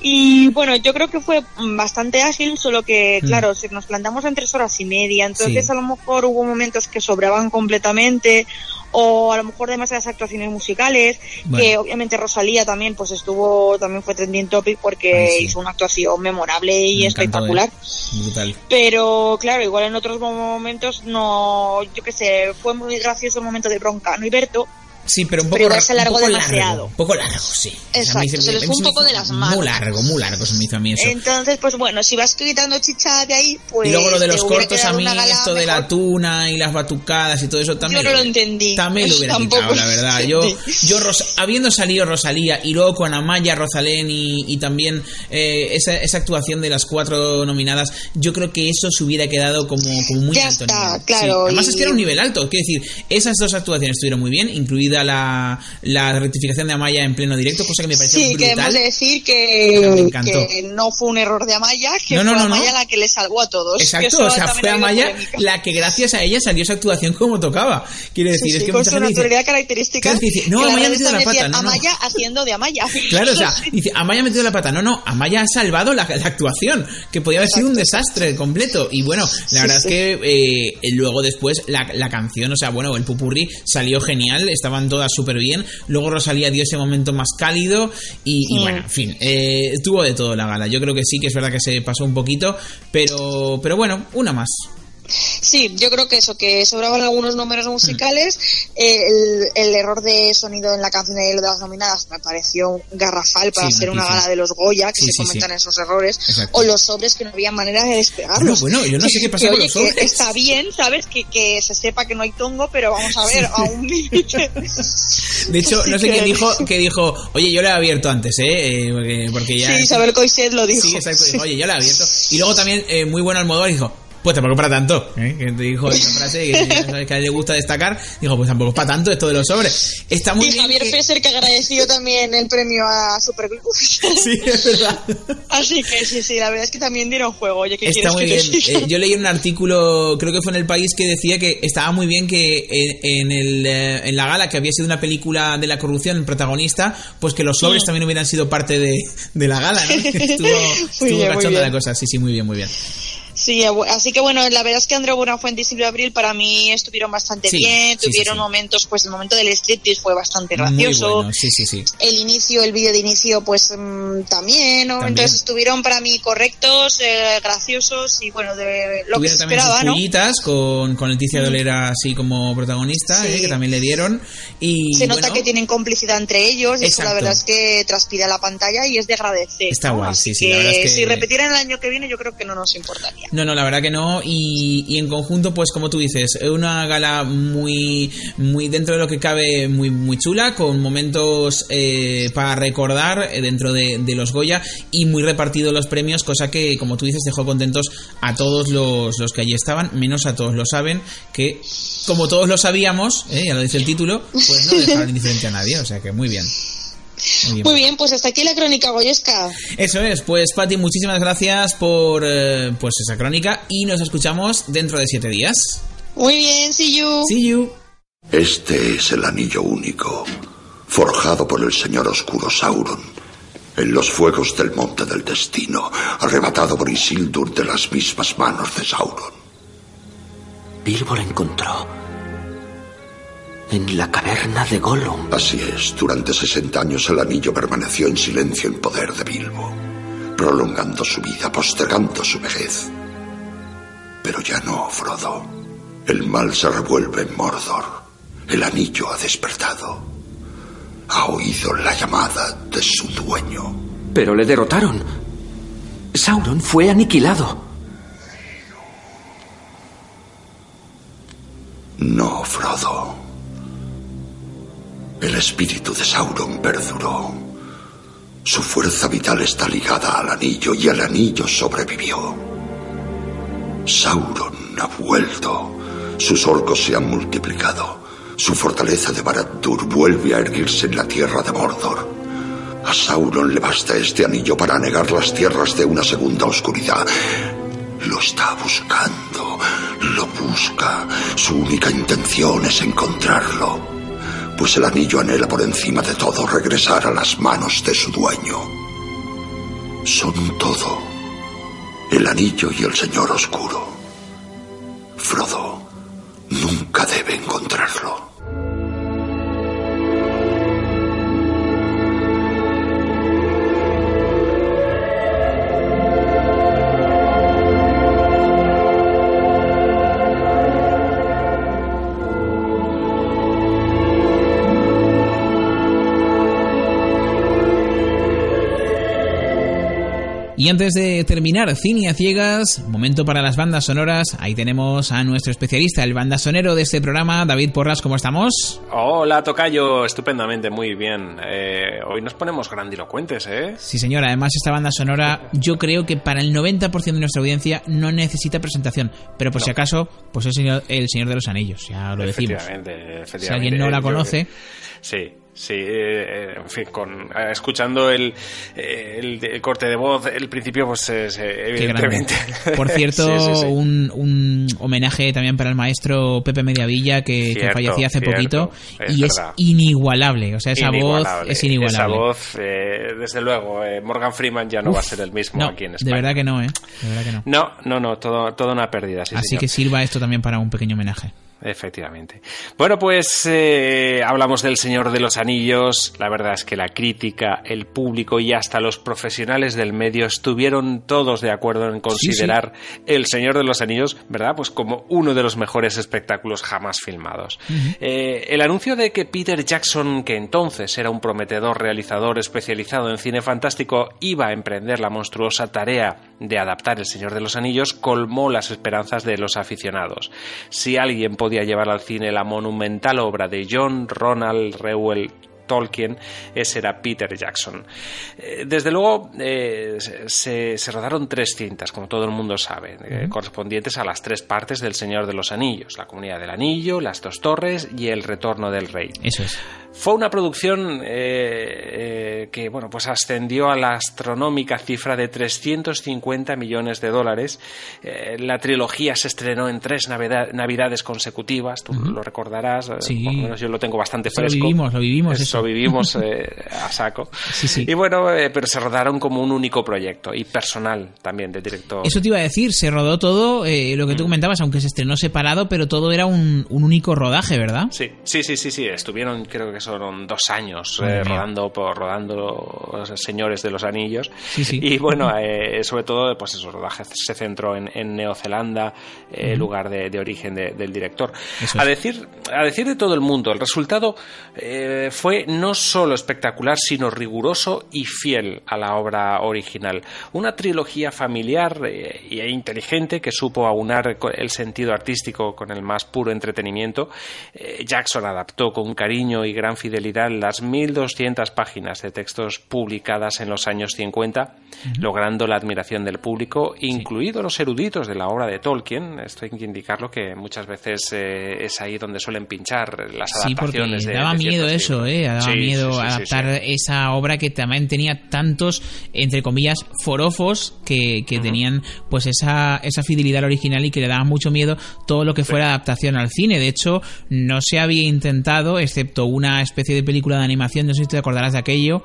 Y bueno, yo creo que fue bastante ágil, solo que, Mm. claro, si nos plantamos en tres horas y media, entonces Sí. a lo mejor hubo momentos que sobraban completamente, o a lo mejor demasiadas actuaciones musicales, Bueno. que obviamente Rosalía también, pues estuvo, también fue trending topic porque Ay, sí. hizo una actuación memorable y Me espectacular. ¿eh? Brutal. Pero claro, igual en otros momentos no, yo qué sé, fue muy gracioso el momento de Broncano y Berto, Sí, pero un poco, Pero se un alargó poco demasiado. largo. Un poco largo, sí. O sea, Exacto, se les fue un poco de las manos. Muy largo, muy largo se me hizo a mí eso. Entonces, pues bueno, si vas quitando chicha de ahí, pues. y luego lo de te los cortos, a mí esto de la mejor. tuna y las batucadas y todo eso también. Yo no lo entendí. También lo hubiera quitado, la lo verdad. Yo, yo Ros- habiendo salido Rosalía y luego con Amaya, Rosalén y, y también eh, esa, esa actuación de las cuatro nominadas, yo creo que eso se hubiera quedado como, como muy Ya alto. está, nivel. claro, Sí. Además y- es que era un nivel alto. Quiero decir, esas dos actuaciones estuvieron muy bien, la, la rectificación de Amaya en pleno directo, cosa que me pareció Sí, que hemos brutal. de decir que, que no fue un error de Amaya, que No, no, fue no. Amaya la que le salvó a todos. Exacto, o sea, fue Amaya la que gracias a ella salió esa actuación como tocaba. Quiere decir, Sí, es sí, que con su gente dice, naturalidad característica. Dice, no, Amaya ha metido la pata, no. Amaya haciendo de Amaya. *laughs* Claro, o sea, dice, Amaya ha metido la pata. No, no, Amaya ha salvado la, la actuación, que podía haber sido un desastre completo. Y bueno, la verdad sí. es que eh, luego después la, la canción, o sea, bueno, el pupurri salió genial, estaban todas súper bien. Luego Rosalía dio ese momento más cálido y, y bueno, en fin, eh, tuvo de todo la gala. Yo creo que sí, que es verdad que se pasó un poquito, pero, pero bueno, una más. Sí, yo creo que eso, que sobraban algunos números musicales. el, el error de sonido en la canción de lo de las nominadas me pareció garrafal para Sí, hacer una gala de los Goya, que Sí, se sí, comentan esos errores. Exacto. O los sobres que no había manera de despegarlos. Bueno, bueno, yo no sé qué pasa que, con oye, los que sobres. está bien, ¿sabes? Que, que se sepa que no hay tongo, pero vamos a ver, a un límite. De hecho, no sé que- quién dijo que dijo, oye, yo la he abierto antes, ¿eh? Eh, porque, porque ya... Sí, Isabel Coixet lo dijo. Sí, exacto. Dijo, oye, yo la he abierto. Y luego también, eh, muy bueno Almodóvar, dijo, pues tampoco para tanto. ¿eh? Que te dijo esa frase que, ya sabes que a él le gusta destacar. Dijo, pues tampoco es para tanto esto de los sobres. Está muy y bien. Javier que- Fesser que agradeció también el premio a Supergroup. *laughs* Sí, es verdad. Así que sí, sí, la verdad es que también dieron juego. Oye, ¿qué Está muy que bien. Eh, yo leí un artículo, creo que fue en El País, que decía que estaba muy bien que en, en el, eh, en la gala, que había sido una película de la corrupción, el protagonista, pues que los sobres Mm. también hubieran sido parte de, de la gala, ¿no? *laughs* Estuvo, estuvo bien, cachonda la cosa. Sí, sí, muy bien, muy bien. Sí, así que bueno, la verdad es que Andrea Buenafuente y Silvia Abril para mí estuvieron bastante Sí, bien, sí, tuvieron sí. momentos, pues el momento del striptease fue bastante gracioso. bueno, sí, sí, sí. El inicio, el vídeo de inicio, pues mm, también, ¿no? También. Entonces estuvieron para mí correctos, eh, graciosos y bueno, de lo que se Tuvieron esperaba, sus ¿no? con, con Leticia Mm. Dolera así como protagonista, eh, que también le dieron. Y Se nota bueno, que tienen complicidad entre ellos y eso la verdad es que transpira la pantalla y es de agradecer. Está ¿no? guay, sí, sí, la es que- Si repetieran el año que viene yo creo que no nos importaría. No, no, la verdad que no. Y, y en conjunto, pues como tú dices, es una gala muy, muy dentro de lo que cabe, muy, muy chula, con momentos eh, para recordar eh, dentro de, de los Goya y muy repartidos los premios, cosa que, como tú dices, dejó contentos a todos los, los que allí estaban, menos a todos lo saben, que como todos lo sabíamos, eh, ya lo dice el título, pues no dejaron indiferente a nadie, o sea que muy bien. Muy bien. Muy bien, pues hasta aquí la crónica goyesca. Eso es, pues Pati, muchísimas gracias por eh, pues esa crónica y nos escuchamos dentro de siete días. Muy bien, see you. See you. Este es el anillo único, forjado por el señor oscuro Sauron, en los fuegos del monte del destino, arrebatado por Isildur de las mismas manos de Sauron. Bilbo lo encontró en la caverna de Gollum. Así es, durante 60 años el anillo permaneció en silencio en poder de Bilbo, prolongando su vida, postergando su vejez. Pero ya no, Frodo. El mal se revuelve en Mordor. El anillo ha despertado. Ha oído la llamada de su dueño. Pero le derrotaron. Sauron fue aniquilado. No, Frodo. El espíritu de Sauron perduró. Su fuerza vital está ligada al anillo y el anillo sobrevivió. Sauron ha vuelto. Sus orcos se han multiplicado. Su fortaleza de Barad-dûr vuelve a erguirse en la tierra de Mordor. A Sauron le basta este anillo para negar las tierras de una segunda oscuridad. Lo está buscando, lo busca. Su única intención es encontrarlo. Pues el anillo anhela por encima de todo regresar a las manos de su dueño. Son todo. El anillo y el señor oscuro. Frodo nunca debe encontrarlo. Y antes de terminar Cine a Ciegas, momento para las bandas sonoras. Ahí tenemos a nuestro especialista, el banda sonero de este programa, David Porras, ¿cómo estamos? Hola, Tocayo, estupendamente, muy bien. Eh, hoy nos ponemos grandilocuentes, ¿eh? Sí, señora. Además, esta banda sonora, yo creo que para el 90% de nuestra audiencia no necesita presentación. Pero por si acaso, pues es el señor, el señor de los Anillos, ya lo decimos. Efectivamente, efectivamente. Si alguien no la conoce. Sí, sí, eh, en fin, con, eh, escuchando el, eh, el, el corte de voz, el principio, pues eh, evidentemente. Por *laughs* cierto, Sí, sí, sí. Un, un homenaje también para el maestro Pepe Mediavilla, que, que Cierto, falleció hace cierto, poquito. es y verdad. es inigualable. O sea, esa Inigualable. voz es inigualable. Esa voz, eh, desde luego, eh, Morgan Freeman ya no Uf, va a ser el mismo no, aquí en De España. verdad que no, ¿eh? De verdad que no. No, no, no, todo, toda una pérdida, sí, Así señor. que sirva esto también para un pequeño homenaje. Efectivamente. Bueno, pues eh, hablamos del Señor de los Anillos. La verdad es que la crítica, el público y hasta los profesionales del medio estuvieron todos de acuerdo en considerar El Señor de los Anillos, ¿verdad? Pues como uno de los mejores espectáculos jamás filmados. Eh, el anuncio de que Peter Jackson, que entonces era un prometedor realizador especializado en cine fantástico, iba a emprender la monstruosa tarea de adaptar El Señor de los Anillos, colmó las esperanzas de los aficionados. Si alguien podía llevar al cine la monumental obra de John Ronald Reuel Tolkien, ese era Peter Jackson. Eh, Desde luego, eh, se, se rodaron tres cintas, como todo el mundo sabe, eh, correspondientes a las tres partes del Señor de los Anillos, la Comunidad del Anillo, las dos torres y el Retorno del Rey. Eso es. Fue una producción eh, eh, que bueno, pues ascendió a la astronómica cifra de 350 millones de dólares. Eh, la trilogía se estrenó en tres navida- navidades consecutivas, tú lo recordarás, Sí. por lo menos yo lo tengo bastante Eso lo fresco. vivimos, lo vivimos, Eso, eso. vivimos *laughs* a saco. Sí, sí. Y bueno, eh, pero se rodaron como un único proyecto y personal también del director. Eso te iba a decir, se rodó todo, eh, lo que Mm. tú comentabas, aunque se estrenó separado, pero todo era un, un único rodaje, ¿verdad? Sí, sí, sí, sí, sí. Estuvieron, creo que son dos años eh, rodando por rodando los señores de los anillos. Sí, sí. Y bueno, eh, sobre todo, pues el rodaje se centró en, en Neozelanda, eh, Ujú. lugar de, de origen de- del director. Eso A decir, a decir de todo el mundo, el resultado eh, fue no solo espectacular, sino riguroso y fiel a la obra original. Una trilogía familiar e inteligente que supo aunar el sentido artístico con el más puro entretenimiento. Eh, Jackson adaptó con cariño y gran fidelidad las 1200 páginas de textos publicadas en los años 50, logrando la admiración del público, incluidos los eruditos de la obra de Tolkien. Esto hay que indicarlo que muchas veces eh, es ahí donde suelen pinchar las Sí, porque adaptaciones de daba de miedo ciertos eso. ¿eh? Daba Sí, miedo adaptar esa obra que también tenía tantos, entre comillas, forofos que, que tenían pues esa, esa fidelidad al original y que le daban mucho miedo todo lo que fuera adaptación al cine. De hecho, no se había intentado, excepto una especie de película de animación, no sé si te acordarás de aquello,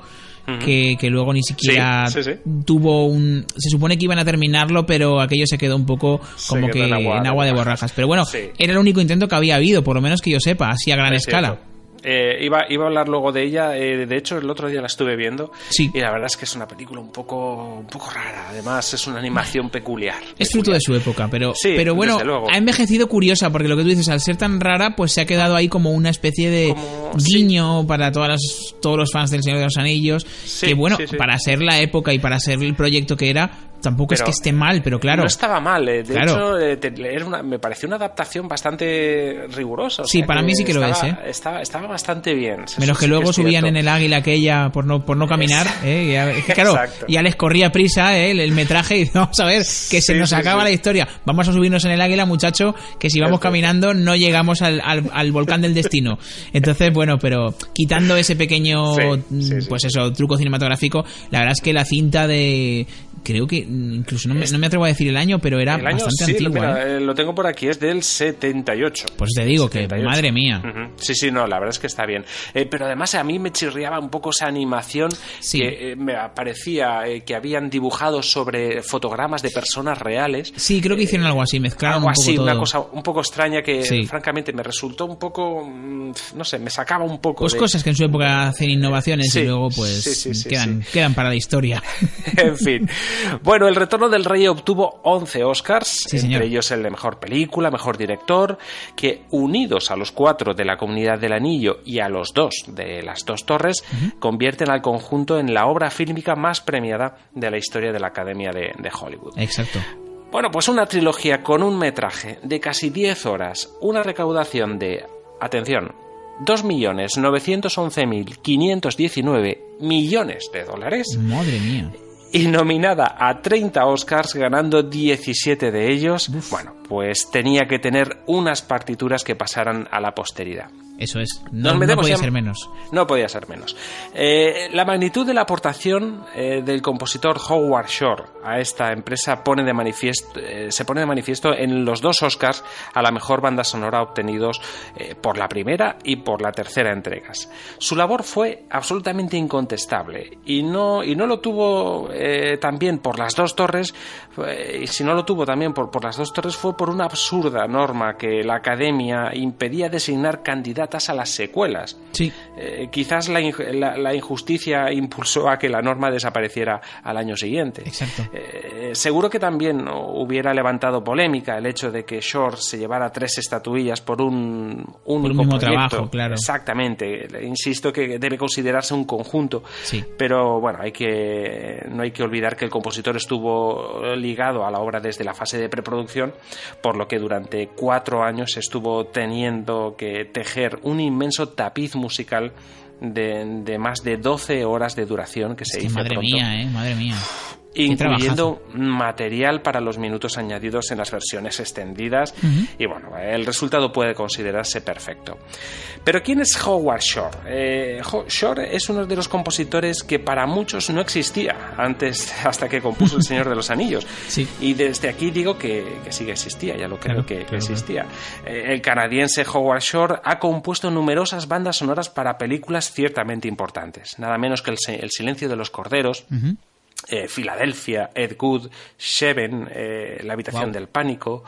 que, que luego ni siquiera Sí, sí, sí. tuvo un... Se supone que iban a terminarlo, pero aquello se quedó un poco como que en agua de de borrajas. Pero bueno, era el único intento que había habido, por lo menos que yo sepa, así a gran Es escala. cierto. Eh, iba, iba a hablar luego de ella. eh, de hecho, el otro día la estuve viendo. Y la verdad es que es una película un poco, un poco rara. Además, es una animación peculiar. Es fruto de su época, pero, Sí, pero bueno, ha envejecido curiosa, porque lo que tú dices, al ser tan rara, pues se ha quedado ahí como una especie de guiño para todas las- todos los fans del Señor de los Anillos. que bueno, sí, sí. para ser la época y para ser el proyecto que era, tampoco es que esté mal, pero claro. No estaba mal. eh, De Claro. hecho, eh, te- una- me pareció una adaptación bastante rigurosa. o Sí, sea para mí sí que lo es, ¿eh? Estaba, estaba bastante bien. Menos que sí luego subían cierto. en el águila aquella por no, por no caminar. *laughs* ¿eh? Que claro, Exacto. ya les corría prisa ¿eh? el, el metraje y *laughs* vamos a ver que se Sí, nos acaba la historia. Vamos a subirnos en el águila, muchacho, que si vamos caminando no llegamos al, al- al volcán del destino. Entonces, bueno, pero quitando ese pequeño, mm, pues eso, truco cinematográfico, la verdad es que la cinta de... Creo que incluso no me, no me atrevo a decir el año, pero era El año, bastante sí, antigua. mira, ¿eh? eh, lo tengo por aquí, es del 78. Pues te digo que, 78. madre mía. Sí, sí, no, la verdad es que está bien. Eh, pero además a mí me chirriaba un poco esa animación que eh, me parecía que habían dibujado sobre fotogramas de personas reales. Sí, creo que hicieron algo así, mezclaron Algo un poco así, todo. una cosa un poco extraña que Sí. francamente me resultó un poco, mm, no sé, me sacaba un poco Pues de... cosas que en su época hacen innovaciones y luego pues quedan, quedan para la historia. *laughs* en fin. *laughs* *laughs* Bueno, El Retorno del Rey obtuvo 11 Oscars, entre señor. ellos el de Mejor Película, Mejor Director, que unidos a los cuatro de la Comunidad del Anillo y a los dos de Las Dos Torres, convierten al conjunto en la obra fílmica más premiada de la historia de la Academia de, de Hollywood. Exacto. Bueno, pues una trilogía con un metraje de casi 10 horas, una recaudación de, atención, 2.911.519 millones de dólares Madre mía. Y nominada a 30 Oscars, ganando 17 de ellos, bueno, pues tenía que tener unas partituras que pasaran a la posteridad. Eso es. No, podía ser menos. No podía ser menos. Eh, la magnitud de la aportación eh, del compositor Howard Shore a esta empresa pone de manifiesto, eh, se pone de manifiesto en los dos Oscars a la mejor banda sonora obtenidos por la primera y por la tercera entregas. Su labor fue absolutamente incontestable y no, y no lo tuvo también por las dos torres, y si no lo tuvo también por, por las dos torres fue por una absurda norma que la academia impedía designar candidatas a las secuelas. Sí. Eh, quizás la, inj- la- la injusticia impulsó a que la norma desapareciera al año siguiente. Exacto. Eh, seguro que también hubiera levantado polémica el hecho de que Shore se llevara tres estatuillas por un único mismo proyecto. trabajo, claro. Exactamente. Insisto que debe considerarse un conjunto. Sí. Pero bueno, hay que, no hay que olvidar que el compositor estuvo ligado a la obra desde la fase de preproducción, por lo que durante cuatro años estuvo teniendo que tejer un inmenso tapiz musical de, de más de 12 horas de duración que se hizo madre pronto. mía, eh, madre mía. Incluyendo material para los minutos añadidos en las versiones extendidas y bueno, el resultado puede considerarse perfecto. Pero ¿quién es Howard Shore? Eh, Shore es uno de los compositores que para muchos no existía antes *laughs* hasta que compuso El Señor de los Anillos. *laughs* Y desde aquí digo que, sí que existía, ya lo creo que, existía. Eh, el canadiense Howard Shore ha compuesto numerosas bandas sonoras para películas ciertamente importantes, nada menos que El, Silencio de los Corderos, Filadelfia, Ed Good, Sheven, eh, La habitación del pánico,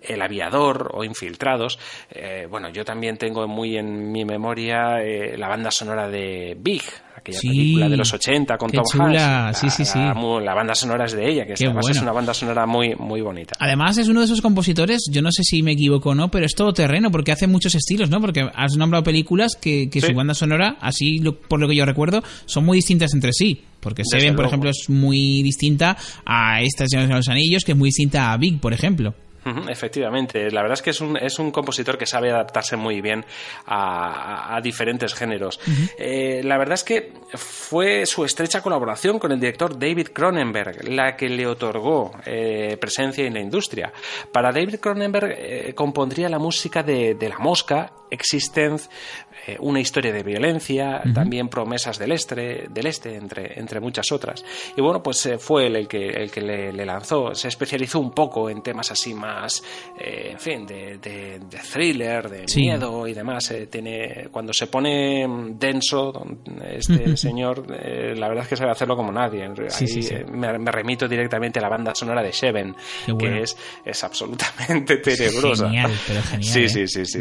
El aviador o Infiltrados. Eh, bueno, yo también tengo muy en mi memoria la banda sonora de Big, aquella película de los 80 con Tom Hanks. Sí, sí, sí. La, banda sonora es de ella, que además es una banda sonora muy, muy bonita. Además es uno de esos compositores, yo no sé si me equivoco o no, pero es todo terreno porque hace muchos estilos, ¿no? Porque has nombrado películas que, su banda sonora, así por lo que yo recuerdo, son muy distintas entre sí. Porque Seven, por ejemplo, es muy distinta a esta de los Anillos, que es muy distinta a Big, por ejemplo. Efectivamente, la verdad es que es un, es un compositor que sabe adaptarse muy bien a, diferentes géneros. Eh, la verdad es que fue su estrecha colaboración con el director David Cronenberg la que le otorgó eh, presencia en la industria. Para David Cronenberg eh, compondría la música de, de La Mosca, Existence, eh, una historia de violencia, también promesas del este, del este entre, entre muchas otras. Y bueno, pues eh, fue él el que, el que le, lanzó. Se especializó un poco en temas así más, eh, en fin, de, de, thriller, de miedo y demás. tiene, cuando se pone denso este señor, la verdad es que sabe hacerlo como nadie. Ahí me, remito directamente a la banda sonora de Sheven, que es, es absolutamente *laughs* tenebrosa. Genial, pero genial. Sí, sí, sí, sí.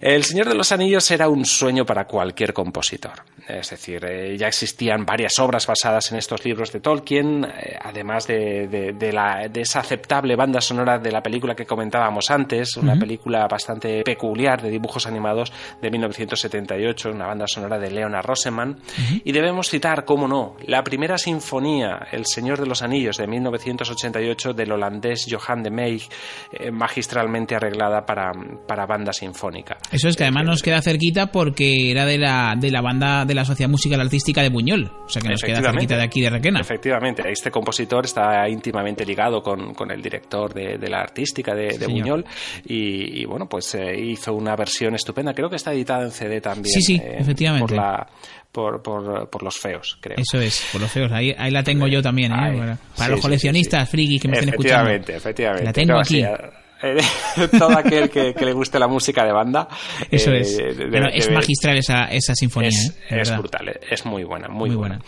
El Señor de los Anillos era un sueño para cualquier compositor. Es decir, eh, ya existían varias obras basadas en estos libros de Tolkien, eh, además de, la, de, esa aceptable banda sonora de la película que comentábamos antes, una película bastante peculiar de dibujos animados de 1978, una banda sonora de Leonard Roseman. Y debemos citar, cómo no, la primera sinfonía, El Señor de los Anillos, de 1988, del holandés Johan de Meij, eh, magistralmente arreglada para, para banda sinfónica. Eso es que además nos queda cerquita porque era de la, de la banda de la Sociedad Musical Artística de Buñol, o sea que nos queda cerquita de aquí de Requena. Efectivamente, este compositor está íntimamente ligado con, el director de, la artística de, Buñol y, bueno, pues eh, hizo una versión estupenda, creo que está editada en CD también. Sí, sí, eh, efectivamente. Por la, por, por, los feos, creo. Eso es, por los feos. Ahí, ahí la tengo yo también, ¿eh? para, los coleccionistas, friki que me estén escuchando. Efectivamente, efectivamente. La tengo aquí. *laughs* todo aquel que, le guste la música de banda. Eso eh, es. es magistral esa, esa sinfonía. Es, ¿eh? es brutal, es muy buena, muy, buena.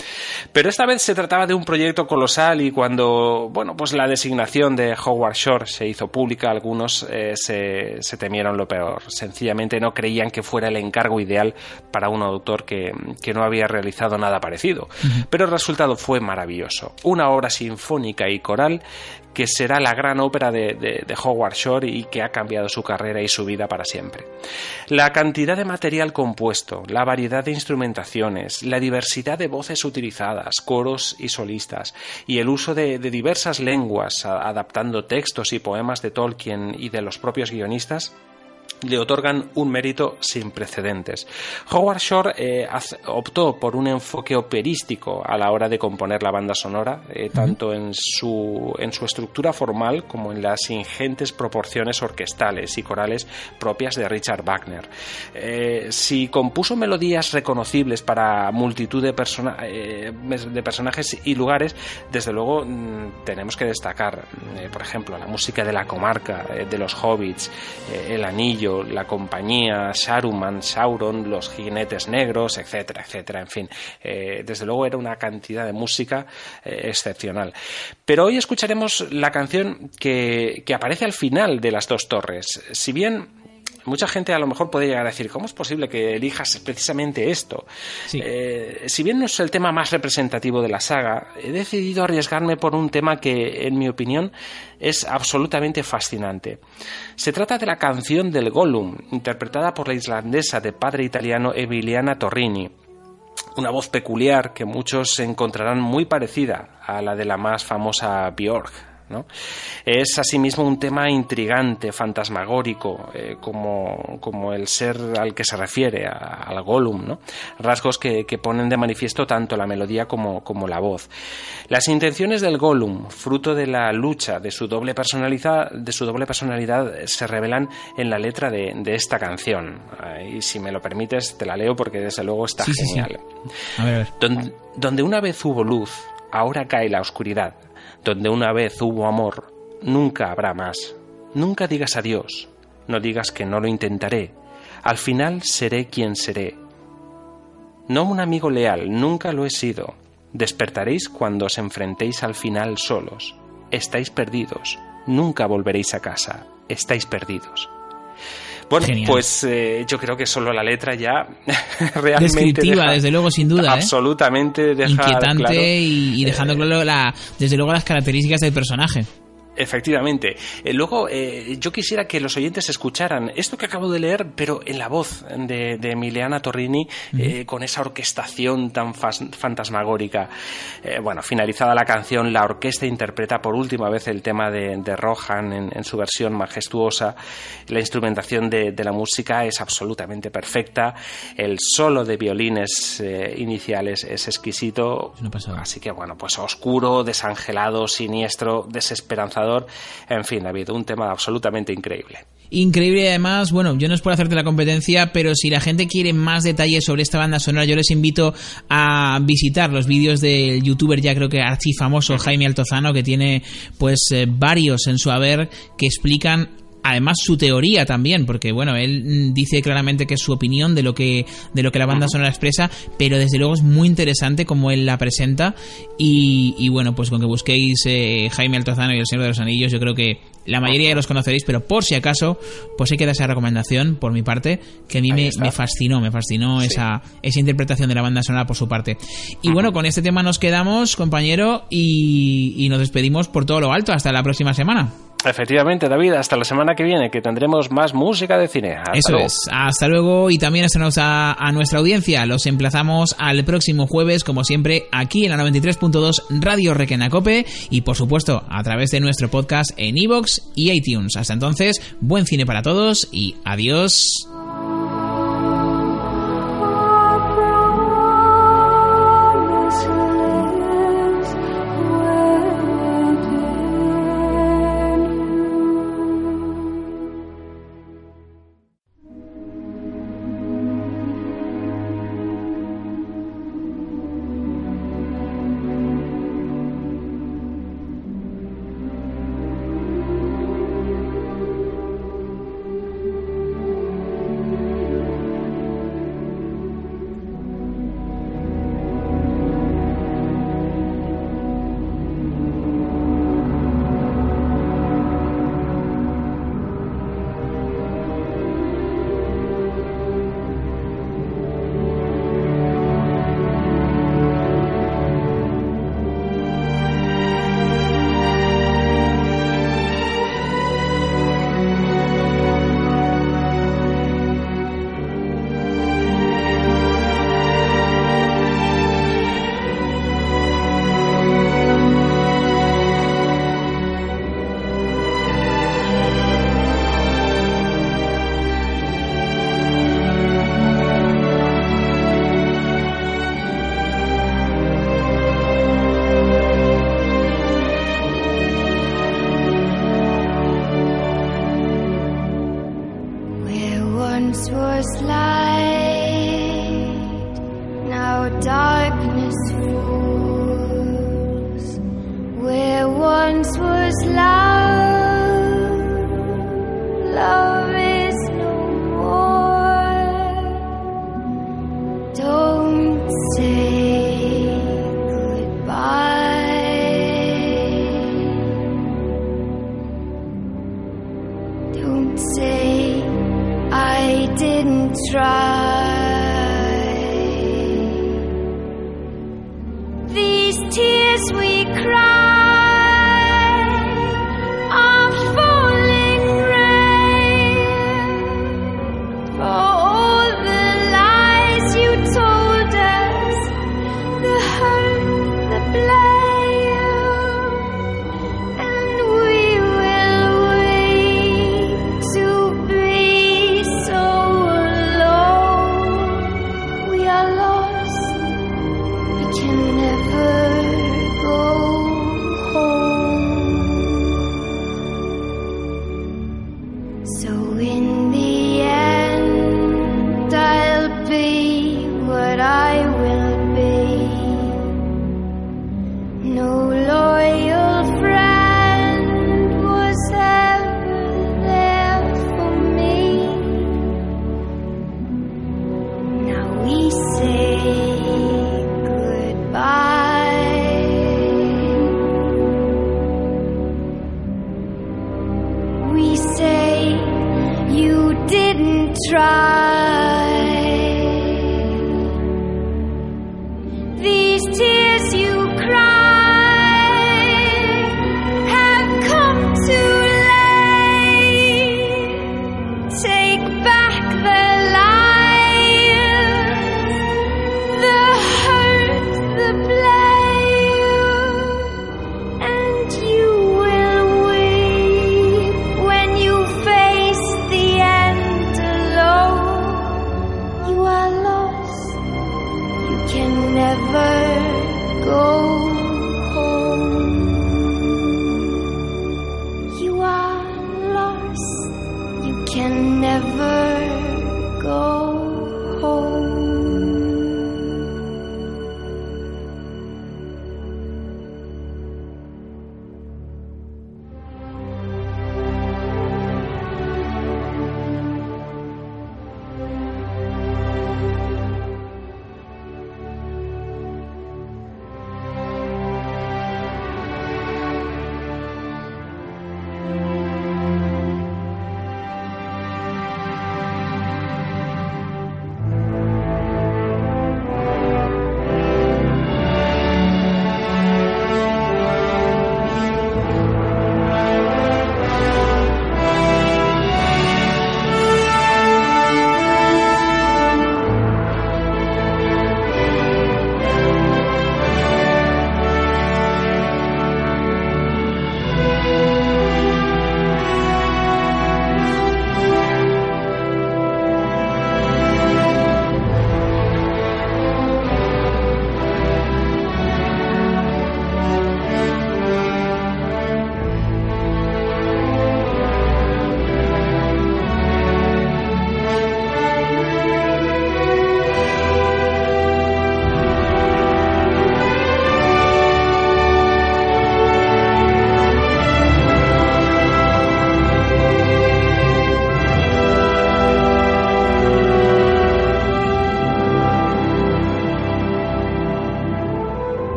Pero esta vez se trataba de un proyecto colosal y cuando, bueno, pues la designación de Howard Shore se hizo pública, algunos se, se, temieron lo peor. Sencillamente no creían que fuera el encargo ideal para un autor que, que no había realizado nada parecido. Pero el resultado fue maravilloso. Una obra sinfónica y coral que será la gran ópera de, Howard Shore y que ha cambiado su carrera y su vida para siempre. La cantidad de material compuesto, la variedad de instrumentaciones, la diversidad de voces utilizadas, coros y solistas, y el uso de, de diversas lenguas adaptando textos y poemas de Tolkien y de los propios guionistas, le otorgan un mérito sin precedentes. Howard Shore eh, optó por un enfoque operístico a la hora de componer la banda sonora, eh, tanto en su, en su estructura formal como en las ingentes proporciones orquestales y corales propias de Richard Wagner. Eh, si compuso melodías reconocibles para multitud de, de personajes y lugares, desde luego mm, tenemos que destacar, por ejemplo, la música de la comarca, de los hobbits, el anillo, la compañía, Saruman, Sauron, los jinetes negros, etcétera, etcétera. En fin, eh, desde luego era una cantidad de música eh, excepcional. Pero hoy escucharemos la canción que, que aparece al final de las dos torres. Si bien mucha gente a lo mejor puede llegar a decir, ¿cómo es posible que elijas precisamente esto? Eh, si bien no es el tema más representativo de la saga, he decidido arriesgarme por un tema que, en mi opinión, es absolutamente fascinante. Se trata de la canción del Gollum, interpretada por la islandesa de padre italiano Emiliana Torrini una voz peculiar que muchos encontrarán muy parecida a la de la más famosa Björk ¿no? Es asimismo un tema intrigante, fantasmagórico, eh, como, como, el ser al que se refiere, al Gollum, ¿no? rasgos que, que, ponen de manifiesto tanto la melodía como, como, la voz. Las intenciones del Gollum, fruto de la lucha de su doble personalidad, de su doble personalidad se revelan en la letra de, de esta canción. Y si me lo permites, te la leo porque desde luego está genial. A ver, a ver. Donde, donde una vez hubo luz, ahora cae la oscuridad. Donde una vez hubo amor, nunca habrá más. Nunca digas adiós, no digas que no lo intentaré. Al final seré quien seré. No un amigo leal, nunca lo he sido. Despertaréis cuando os enfrentéis al final solos. Estáis perdidos, nunca volveréis a casa. Estáis perdidos. Bueno, Genial. pues eh, yo creo que solo la letra ya *laughs* realmente Descriptiva, deja- desde luego, sin duda. ¿eh? absolutamente deja Inquietante claro- y, y dejando claro, la, desde luego, las características del personaje. Efectivamente. Eh, luego, eh, yo quisiera que los oyentes escucharan esto que acabo de leer, pero en la voz de, de Emiliana Torrini, eh, con esa orquestación tan fantasmagórica. Eh, bueno, finalizada la canción, la orquesta interpreta por última vez el tema de, de Rohan en, en su versión majestuosa. La instrumentación de, de la música es absolutamente perfecta. El solo de violines eh, iniciales es exquisito. Así que, bueno, pues oscuro, desangelado, siniestro, En fin, David, un tema absolutamente increíble. Increíble además, bueno, yo no es por hacerte la competencia, pero si la gente quiere más detalles sobre esta banda sonora, yo les invito a visitar los vídeos del youtuber ya creo que archifamoso Jaime Altozano, que tiene pues eh, varios en su haber que explican además su teoría también porque bueno él mm, dice claramente que es su opinión de lo que de lo que la banda sonora expresa pero desde luego es muy interesante como él la presenta. Y, y bueno pues con que busquéis eh, Jaime Altozano y el Señor de los Anillos yo creo que la mayoría ya los conoceréis pero por si acaso pues hay que dar esa recomendación por mi parte que a mí me, me fascinó me fascinó esa esa interpretación de la banda sonora por su parte. Y bueno con este tema nos quedamos compañero y, y nos despedimos por todo lo alto. Hasta la próxima semana Efectivamente, David, hasta la semana que viene, que tendremos más música de cine. Hasta Eso luego. es. Hasta luego y también hasta a, nuestra audiencia. Los emplazamos al próximo jueves, como siempre, aquí en la 93.2 Radio Requenacope y, por supuesto, a través de nuestro podcast en iVoox y iTunes. Hasta entonces, buen cine para todos y adiós.